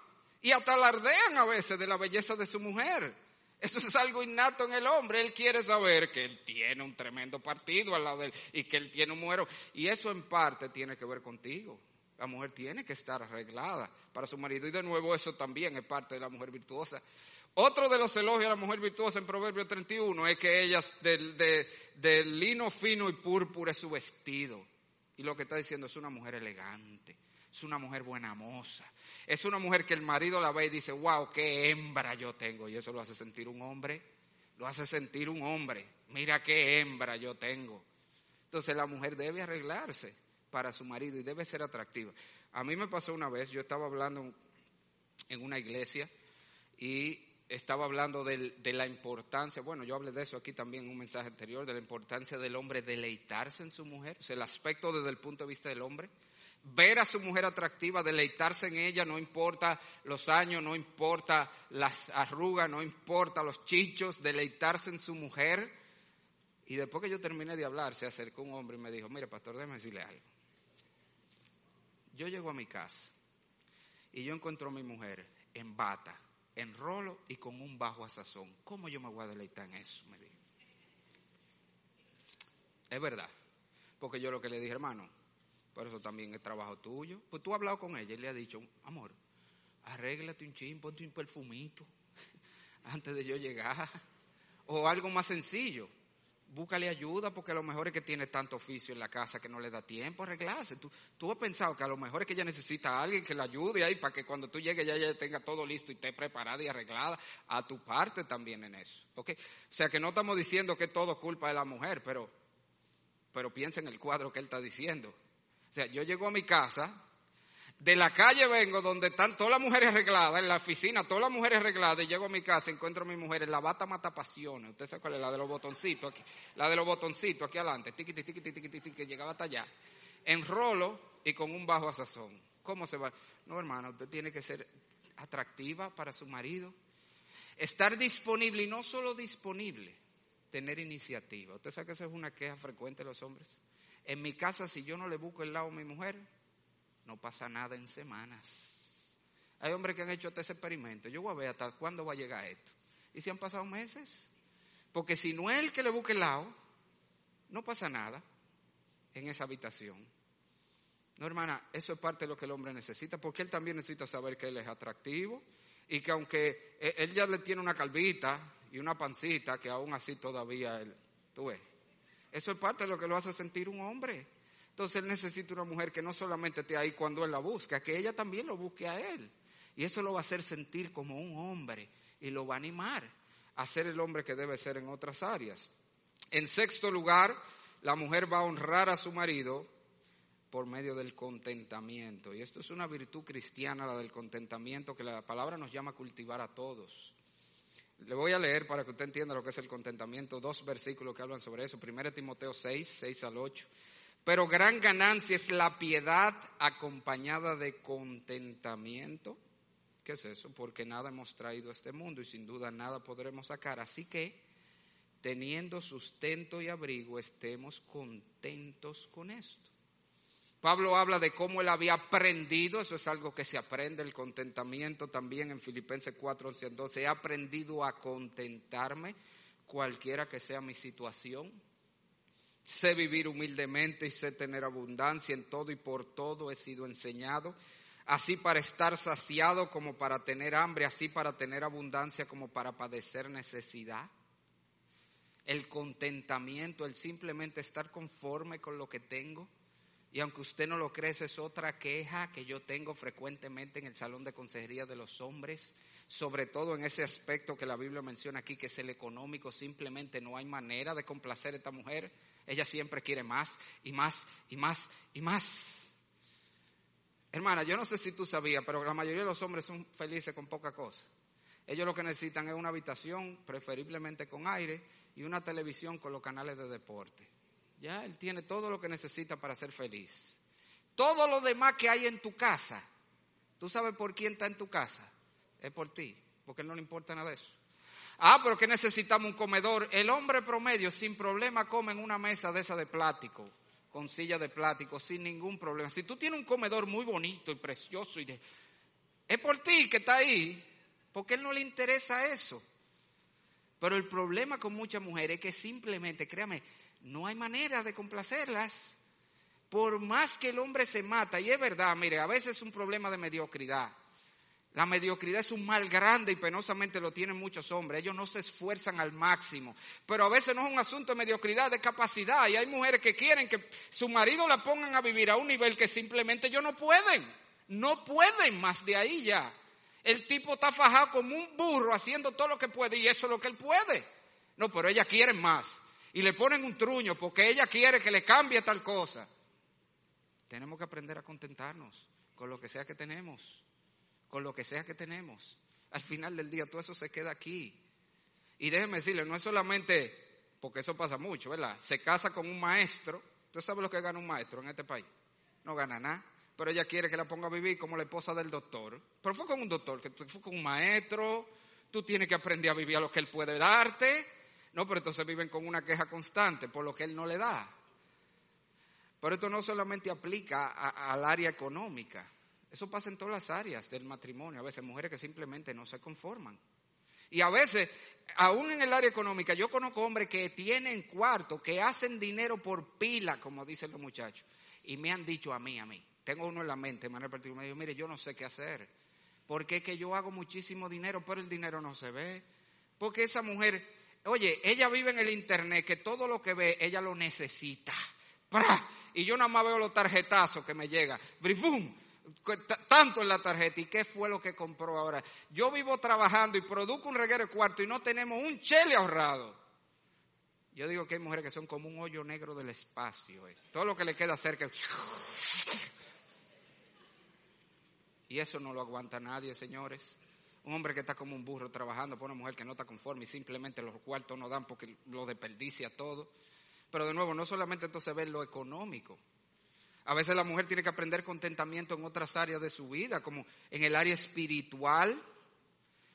Y hasta alardean a veces de la belleza de su mujer. Eso es algo innato en el hombre. Él quiere saber que él tiene un tremendo partido al lado de él y que él tiene un muero. Y eso en parte tiene que ver contigo. La mujer tiene que estar arreglada para su marido. Y de nuevo eso también es parte de la mujer virtuosa. Otro de los elogios a la mujer virtuosa en Proverbio 31 es que ella del, de, lino fino y púrpura es su vestido. Y lo que está diciendo es una mujer elegante, es una mujer buena moza, es una mujer que el marido la ve y dice, wow, qué hembra yo tengo. Y eso lo hace sentir un hombre, lo hace sentir un hombre. Mira qué hembra yo tengo. Entonces la mujer debe arreglarse para su marido y debe ser atractiva. A mí me pasó una vez, yo estaba hablando en una iglesia y estaba hablando de la importancia, bueno, yo hablé de eso aquí también en un mensaje anterior, de la importancia del hombre deleitarse en su mujer, o sea, el aspecto desde el punto de vista del hombre. Ver a su mujer atractiva, deleitarse en ella, no importa los años, no importa las arrugas, no importa los chichos, deleitarse en su mujer. Y después que yo terminé de hablar, se acercó un hombre y me dijo, mire, pastor, déjeme decirle algo. Yo llego a mi casa y yo encuentro a mi mujer en bata, en rolo y con un bajo a sazón. ¿Cómo yo me voy a deleitar en eso? Me dijo. Es verdad. Porque yo lo que le dije, hermano, por eso también es trabajo tuyo. Pues tú has hablado con ella y le has dicho, amor, arréglate un chin, ponte un perfumito antes de yo llegar. O algo más sencillo búscale ayuda porque a lo mejor es que tiene tanto oficio en la casa que no le da tiempo a arreglarse. Tú, tú has pensado que a lo mejor es que ella necesita a alguien que la ayude ahí para que cuando tú llegues ya ella tenga todo listo y esté preparada y arreglada a tu parte también en eso. ¿okay? O sea que no estamos diciendo que todo culpa de la mujer, pero, pero piensa en el cuadro que él está diciendo. O sea, yo llego a mi casa de la calle vengo donde están todas las mujeres arregladas, en la oficina, todas las mujeres arregladas, y llego a mi casa, encuentro a mi mujer en la bata mata pasiones. ¿Usted sabe cuál es? La de los botoncitos, aquí, la de los botoncitos aquí adelante, tiqui, tiqui, tiqui, tiqui, que llegaba hasta allá. En rolo y con un bajo a sazón. ¿Cómo se va? No, hermano, usted tiene que ser atractiva para su marido. Estar disponible y no solo disponible, tener iniciativa. ¿Usted sabe que eso es una queja frecuente de los hombres? En mi casa, si yo no le busco el lado a mi mujer, no pasa nada en semanas. Hay hombres que han hecho este experimento. Yo voy a ver hasta cuándo va a llegar esto. Y si han pasado meses. Porque si no es el que le busque el lado, no pasa nada en esa habitación. No, hermana, eso es parte de lo que el hombre necesita, porque él también necesita saber que él es atractivo y que aunque e, él ya le tiene una calvita y una pancita, que aún así todavía él, tú ves, eso es parte de lo que lo hace sentir un hombre. Entonces él necesita una mujer que no solamente esté ahí cuando él la busca, que ella también lo busque a él. Y eso lo va a hacer sentir como un hombre y lo va a animar a ser el hombre que debe ser en otras áreas. En sexto lugar, la mujer va a honrar a su marido por medio del contentamiento. Y esto es una virtud cristiana, la del contentamiento, que la palabra nos llama a cultivar a todos. Le voy a leer para que usted entienda lo que es el contentamiento, dos versículos que hablan sobre eso. Primero Timoteo 6, 6 al 8. Pero gran ganancia es la piedad acompañada de contentamiento. ¿Qué es eso? Porque nada hemos traído a este mundo y sin duda nada podremos sacar. Así que, teniendo sustento y abrigo, estemos contentos con esto. Pablo habla de cómo él había aprendido, eso es algo que se aprende, el contentamiento también en Filipenses 4, 11, 12. He aprendido a contentarme cualquiera que sea mi situación Sé vivir humildemente y sé tener abundancia en todo y por todo he sido enseñado. Así para estar saciado como para tener hambre, así para tener abundancia como para padecer necesidad. El contentamiento, el simplemente estar conforme con lo que tengo. Y aunque usted no lo cree, es otra queja que yo tengo frecuentemente en el salón de consejería de los hombres, sobre todo en ese aspecto que la Biblia menciona aquí, que es el económico. Simplemente no hay manera de complacer a esta mujer ella siempre quiere más y más y más y más. Hermana, yo no sé si tú sabías, pero la mayoría de los hombres son felices con poca cosa. Ellos lo que necesitan es una habitación, preferiblemente con aire, y una televisión con los canales de deporte. Ya, él tiene todo lo que necesita para ser feliz. Todo lo demás que hay en tu casa, ¿tú sabes por quién está en tu casa? Es por ti, porque no le importa nada de eso. Ah, pero que necesitamos un comedor. El hombre promedio sin problema come en una mesa de esa de plástico, con silla de plástico sin ningún problema. Si tú tienes un comedor muy bonito y precioso y de, es por ti que está ahí, porque él no le interesa eso. Pero el problema con muchas mujeres es que simplemente, créame, no hay manera de complacerlas. Por más que el hombre se mata, y es verdad, mire, a veces es un problema de mediocridad. La mediocridad es un mal grande y penosamente lo tienen muchos hombres. Ellos no se esfuerzan al máximo. Pero a veces no es un asunto de mediocridad, de capacidad. Y hay mujeres que quieren que su marido la pongan a vivir a un nivel que simplemente ellos no pueden. No pueden más de ahí ya. El tipo está fajado como un burro haciendo todo lo que puede y eso es lo que él puede. No, pero ella quiere más. Y le ponen un truño porque ella quiere que le cambie tal cosa. Tenemos que aprender a contentarnos con lo que sea que tenemos con lo que sea que tenemos. Al final del día todo eso se queda aquí. Y déjeme decirle, no es solamente, porque eso pasa mucho, ¿verdad? Se casa con un maestro. ¿Usted sabe lo que gana un maestro en este país? No gana nada. Pero ella quiere que la ponga a vivir como la esposa del doctor. Pero fue con un doctor, que fue con un maestro. Tú tienes que aprender a vivir a lo que él puede darte. No, pero entonces viven con una queja constante por lo que él no le da. Pero esto no solamente aplica al área económica. Eso pasa en todas las áreas del matrimonio. A veces mujeres que simplemente no se conforman. Y a veces, aún en el área económica, yo conozco hombres que tienen cuarto, que hacen dinero por pila, como dicen los muchachos. Y me han dicho a mí, a mí. Tengo uno en la mente, Manuel Partido. Me dijo, mire, yo no sé qué hacer. Porque es que yo hago muchísimo dinero, pero el dinero no se ve. Porque esa mujer, oye, ella vive en el internet, que todo lo que ve, ella lo necesita. Y yo nada más veo los tarjetazos que me llegan. ¡Brifum! tanto en la tarjeta y qué fue lo que compró ahora. Yo vivo trabajando y produzco un reguero de cuarto y no tenemos un chele ahorrado. Yo digo que hay mujeres que son como un hoyo negro del espacio. Eh. Todo lo que le queda cerca. Y eso no lo aguanta nadie, señores. Un hombre que está como un burro trabajando por una mujer que no está conforme y simplemente los cuartos no dan porque lo desperdicia todo. Pero de nuevo, no solamente entonces ver lo económico, a veces la mujer tiene que aprender contentamiento en otras áreas de su vida, como en el área espiritual.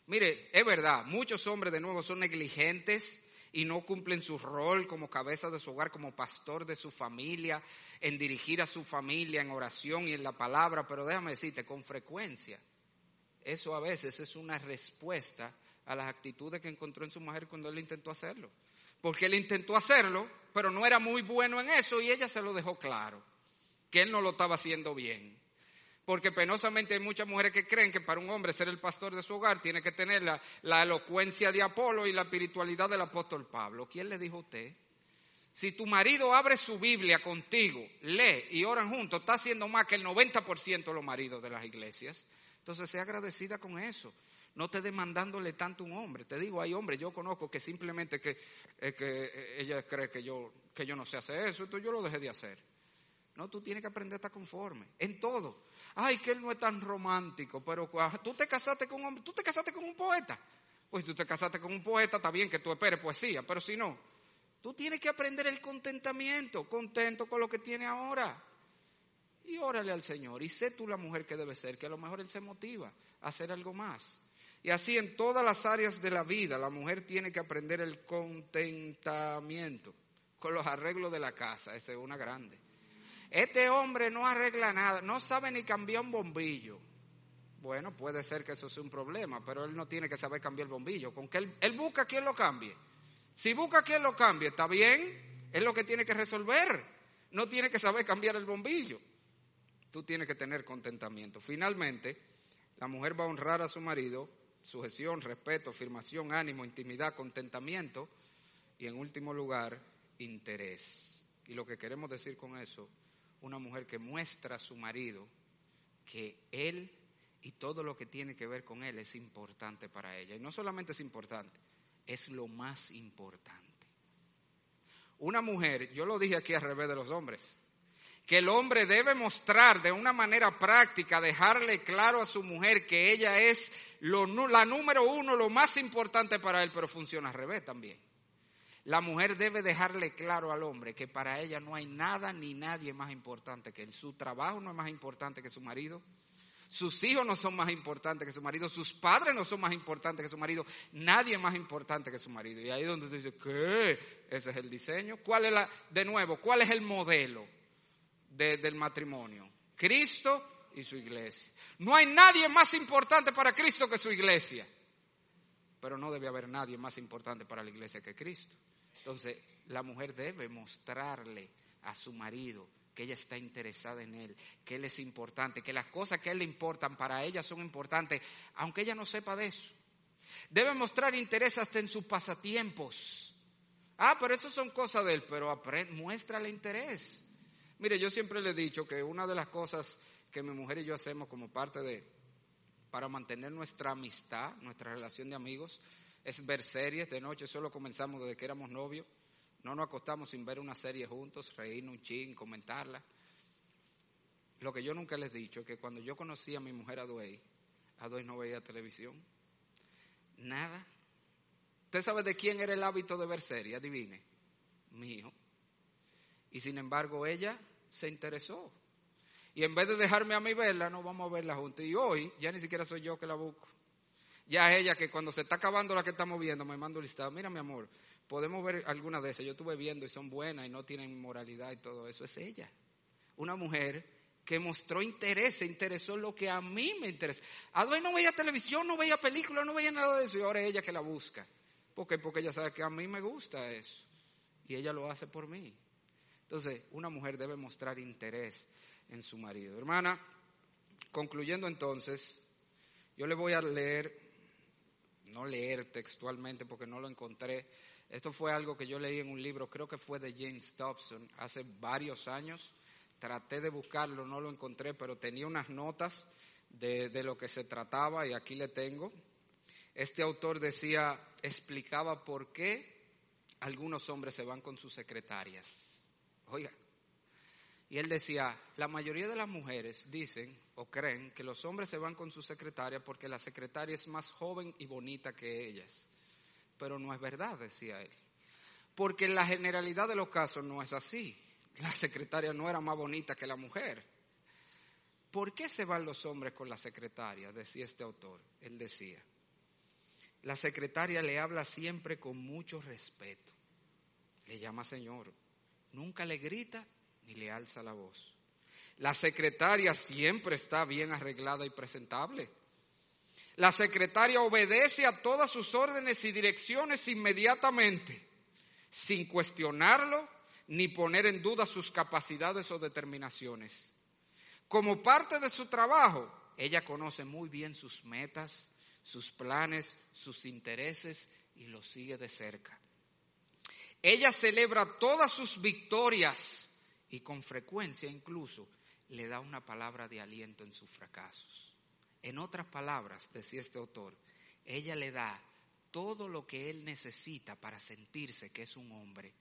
Mire, es verdad, muchos hombres de nuevo son negligentes y no cumplen su rol como cabeza de su hogar, como pastor de su familia, en dirigir a su familia en oración y en la palabra, pero déjame decirte, con frecuencia, eso a veces es una respuesta a las actitudes que encontró en su mujer cuando él intentó hacerlo. Porque él intentó hacerlo, pero no era muy bueno en eso y ella se lo dejó claro que él no lo estaba haciendo bien. Porque penosamente hay muchas mujeres que creen que para un hombre ser el pastor de su hogar tiene que tener la, elocuencia de Apolo y la espiritualidad del apóstol Pablo. ¿Quién le dijo a usted? Si tu marido abre su Biblia contigo, lee y oran juntos, está haciendo más que el 90% de los maridos de las iglesias. Entonces sea agradecida con eso. No te demandándole tanto un hombre. Te digo, hay hombres, yo conozco que simplemente que, eh, que ella cree que yo, que yo no sé hacer eso, entonces yo lo dejé de hacer. No, tú tienes que aprender a estar conforme. En todo. Ay, que él no es tan romántico, pero tú te casaste con un hombre, tú te casaste con un poeta. Pues tú te casaste con un poeta, está bien que tú esperes poesía, pero si no, tú tienes que aprender el contentamiento, contento con lo que tiene ahora. Y órale al Señor. Y sé tú la mujer que debe ser, que a lo mejor Él se motiva a hacer algo más. Y así en todas las áreas de la vida, la mujer tiene que aprender el contentamiento con los arreglos de la casa. Esa es una grande. Este hombre no arregla nada, no sabe ni cambiar un bombillo. Bueno, puede ser que eso sea un problema, pero él no tiene que saber cambiar el bombillo. Con que él, busca quien lo cambie. Si busca quien lo cambie, está bien, es lo que tiene que resolver. No tiene que saber cambiar el bombillo. Tú tienes que tener contentamiento. Finalmente, la mujer va a honrar a su marido, sujeción, respeto, afirmación, ánimo, intimidad, contentamiento y en último lugar, interés. Y lo que queremos decir con eso una mujer que muestra a su marido que él y todo lo que tiene que ver con él es importante para ella. Y no solamente es importante, es lo más importante. Una mujer, yo lo dije aquí al revés de los hombres, que el hombre debe mostrar de una manera práctica, dejarle claro a su mujer que ella es la número uno, lo más importante para él, pero funciona al revés también. La mujer debe dejarle claro al hombre que para ella no hay nada ni nadie más importante que. Su trabajo no es más importante que su marido. Sus hijos no son más importantes que su marido. Sus padres no son más importantes que su marido. Nadie más importante que su marido. Y ahí es donde tú dices, ¿qué? Ese es el diseño. ¿Cuál es la, de nuevo, cuál es el modelo? Del matrimonio. Cristo y su iglesia. No hay nadie más importante para Cristo que su iglesia. Pero no debe haber nadie más importante para la iglesia que Cristo. Entonces, la mujer debe mostrarle a su marido que ella está interesada en él, que él es importante, que las cosas que a él le importan para ella son importantes, aunque ella no sepa de eso. Debe mostrar interés hasta en sus pasatiempos. Ah, pero eso son cosas de él, pero muéstrale interés. Mire, yo siempre le he dicho que una de las cosas que mi mujer y yo hacemos como parte de, para mantener nuestra amistad, nuestra relación de amigos, es ver series de noche. Solo comenzamos desde que éramos novios. No nos acostamos sin ver una serie juntos, reírnos un ching, comentarla. Lo que yo nunca les he dicho es que cuando yo conocí a mi mujer Aduey, Aduey no veía televisión. Nada. ¿Usted sabe de quién era el hábito de ver serie? Adivine. Mío. Y sin embargo ella se interesó. Y en vez de dejarme a mí verla, no vamos a verla juntos. Y hoy ya ni siquiera soy yo que la busco. Ya es ella que cuando se está acabando la que estamos viendo me manda un listado. Mira mi amor, podemos ver alguna de esas. Yo estuve viendo y son buenas y no tienen moralidad y todo eso. Es ella. Una mujer que mostró interés, se interesó en lo que a mí me interesa. Adway no veía televisión, no veía películas, no veía nada de eso. Y ahora es ella que la busca. ¿Por qué? Porque ella sabe que a mí me gusta eso. Y ella lo hace por mí. Entonces, una mujer debe mostrar interés en su marido. Hermana, concluyendo entonces, yo le voy a leer, no leer textualmente porque no lo encontré. Esto fue algo que yo leí en un libro, creo que fue de James Dobson, hace varios años. Traté de buscarlo, no lo encontré, pero tenía unas notas de, de lo que se trataba y aquí le tengo. Este autor decía, explicaba por qué algunos hombres se van con sus secretarias. Oiga, y él decía, la mayoría de las mujeres dicen o creen que los hombres se van con su secretaria porque la secretaria es más joven y bonita que ellas. Pero no es verdad, decía él. Porque en la generalidad de los casos no es así. La secretaria no era más bonita que la mujer. ¿Por qué se van los hombres con la secretaria? Decía este autor. Él decía, la secretaria le habla siempre con mucho respeto. Le llama señor. Nunca le grita ni le alza la voz. La secretaria siempre está bien arreglada y presentable. La secretaria obedece a todas sus órdenes y direcciones inmediatamente, sin cuestionarlo ni poner en duda sus capacidades o determinaciones. Como parte de su trabajo, ella conoce muy bien sus metas, sus planes, sus intereses y los sigue de cerca. Ella celebra todas sus victorias y con frecuencia incluso le da una palabra de aliento en sus fracasos. En otras palabras, decía este autor, ella le da todo lo que él necesita para sentirse que es un hombre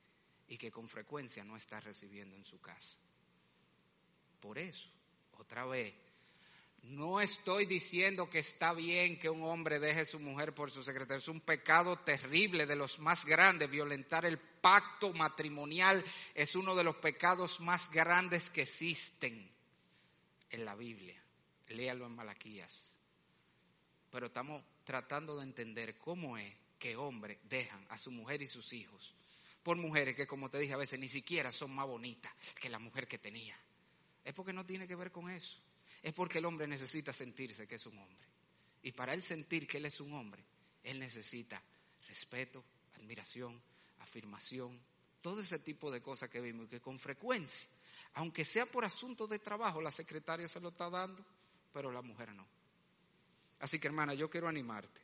y que con frecuencia no está recibiendo en su casa. Por eso, otra vez, no estoy diciendo que está bien que un hombre deje a su mujer por su secretario. Es un pecado terrible, de los más grandes. Violentar el pacto matrimonial es uno de los pecados más grandes que existen en la Biblia. Léalo en Malaquías. Pero estamos tratando de entender cómo es que hombres dejan a su mujer y sus hijos por mujeres que, como te dije, a veces ni siquiera son más bonitas que la mujer que tenía. Es porque no tiene que ver con eso es porque el hombre necesita sentirse que es un hombre. Y para él sentir que él es un hombre, él necesita respeto, admiración, afirmación, todo ese tipo de cosas que vimos y que con frecuencia, aunque sea por asunto de trabajo, la secretaria se lo está dando, pero la mujer no. Así que hermana, yo quiero animarte.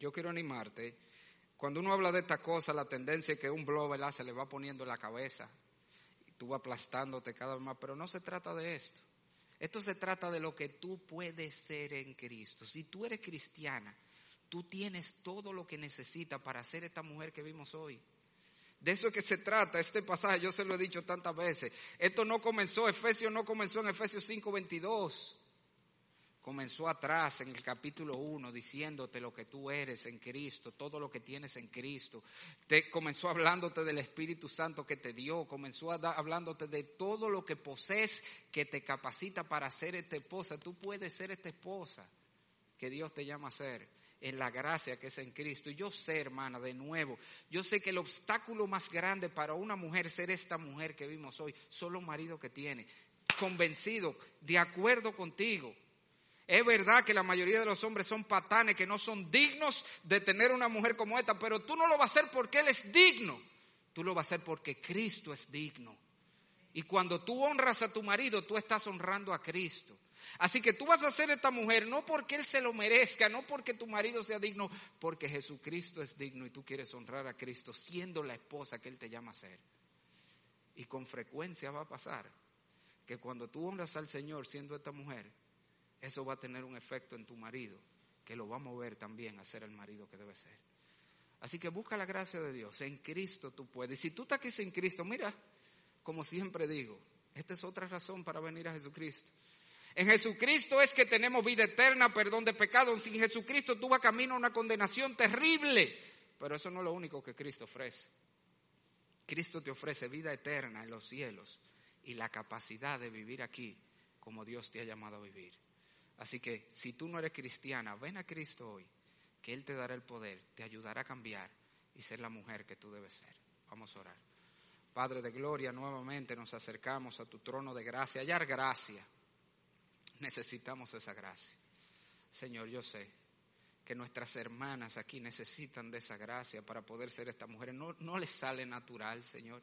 Yo quiero animarte. Cuando uno habla de esta cosa, la tendencia es que un blow se le va poniendo en la cabeza y tú aplastándote cada vez más, pero no se trata de esto. Esto se trata de lo que tú puedes ser en Cristo. Si tú eres cristiana, tú tienes todo lo que necesitas para ser esta mujer que vimos hoy. De eso es que se trata este pasaje, yo se lo he dicho tantas veces. Esto no comenzó, Efesios no comenzó en Efesios 5:22 comenzó atrás en el capítulo 1 diciéndote lo que tú eres en Cristo, todo lo que tienes en Cristo. Te comenzó hablándote del Espíritu Santo que te dio, comenzó hablándote de todo lo que posees que te capacita para ser esta esposa. Tú puedes ser esta esposa que Dios te llama a ser. en la gracia que es en Cristo. Y yo sé, hermana, de nuevo, yo sé que el obstáculo más grande para una mujer ser esta mujer que vimos hoy, solo marido que tiene, convencido, de acuerdo contigo. Es verdad que la mayoría de los hombres son patanes, que no son dignos de tener una mujer como esta, pero tú no lo vas a hacer porque Él es digno. Tú lo vas a hacer porque Cristo es digno. Y cuando tú honras a tu marido, tú estás honrando a Cristo. Así que tú vas a ser esta mujer no porque Él se lo merezca, no porque tu marido sea digno, porque Jesucristo es digno y tú quieres honrar a Cristo siendo la esposa que Él te llama a ser. Y con frecuencia va a pasar que cuando tú honras al Señor siendo esta mujer, eso va a tener un efecto en tu marido, que lo va a mover también a ser el marido que debe ser. Así que busca la gracia de Dios. En Cristo tú puedes. Y si tú estás aquí sin Cristo, mira, como siempre digo, esta es otra razón para venir a Jesucristo. En Jesucristo es que tenemos vida eterna, perdón de pecados. Sin Jesucristo tú vas camino a una condenación terrible. Pero eso no es lo único que Cristo ofrece. Cristo te ofrece vida eterna en los cielos y la capacidad de vivir aquí como Dios te ha llamado a vivir. Así que si tú no eres cristiana, ven a Cristo hoy, que Él te dará el poder, te ayudará a cambiar y ser la mujer que tú debes ser. Vamos a orar. Padre de Gloria, nuevamente nos acercamos a tu trono de gracia, hallar gracia. Necesitamos esa gracia. Señor, yo sé que nuestras hermanas aquí necesitan de esa gracia para poder ser estas mujeres. No, no les sale natural, Señor.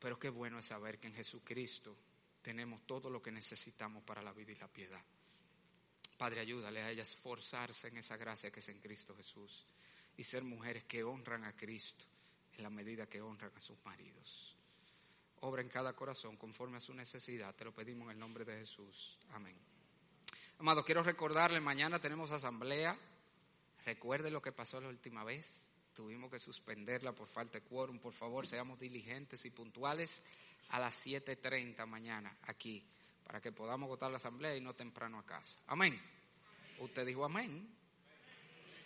Pero qué bueno es saber que en Jesucristo tenemos todo lo que necesitamos para la vida y la piedad. Padre, ayúdale a ellas a esforzarse en esa gracia que es en Cristo Jesús y ser mujeres que honran a Cristo en la medida que honran a sus maridos. Obra en cada corazón conforme a su necesidad. Te lo pedimos en el nombre de Jesús. Amén. Amado, quiero recordarle, mañana tenemos asamblea. Recuerde lo que pasó la última vez. Tuvimos que suspenderla por falta de quórum. Por favor, seamos diligentes y puntuales a las 7.30 mañana aquí, para que podamos votar la asamblea y no temprano a casa. Amén. Usted dijo amén.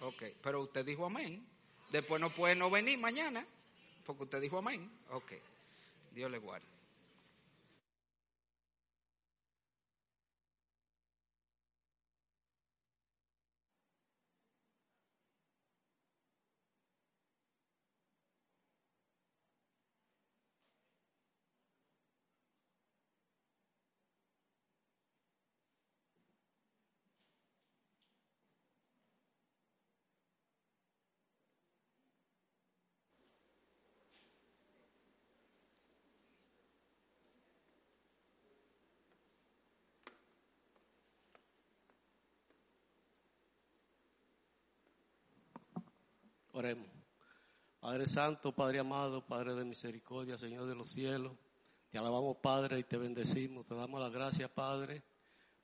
Ok, pero usted dijo amén. Después no puede no venir mañana, porque usted dijo amén. Ok, Dios le guarde. Oremos. Padre Santo, Padre amado, Padre de misericordia, Señor de los cielos, te alabamos, Padre, y te bendecimos. Te damos la gracia, Padre,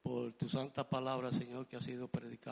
por tu santa palabra, Señor, que ha sido predicada.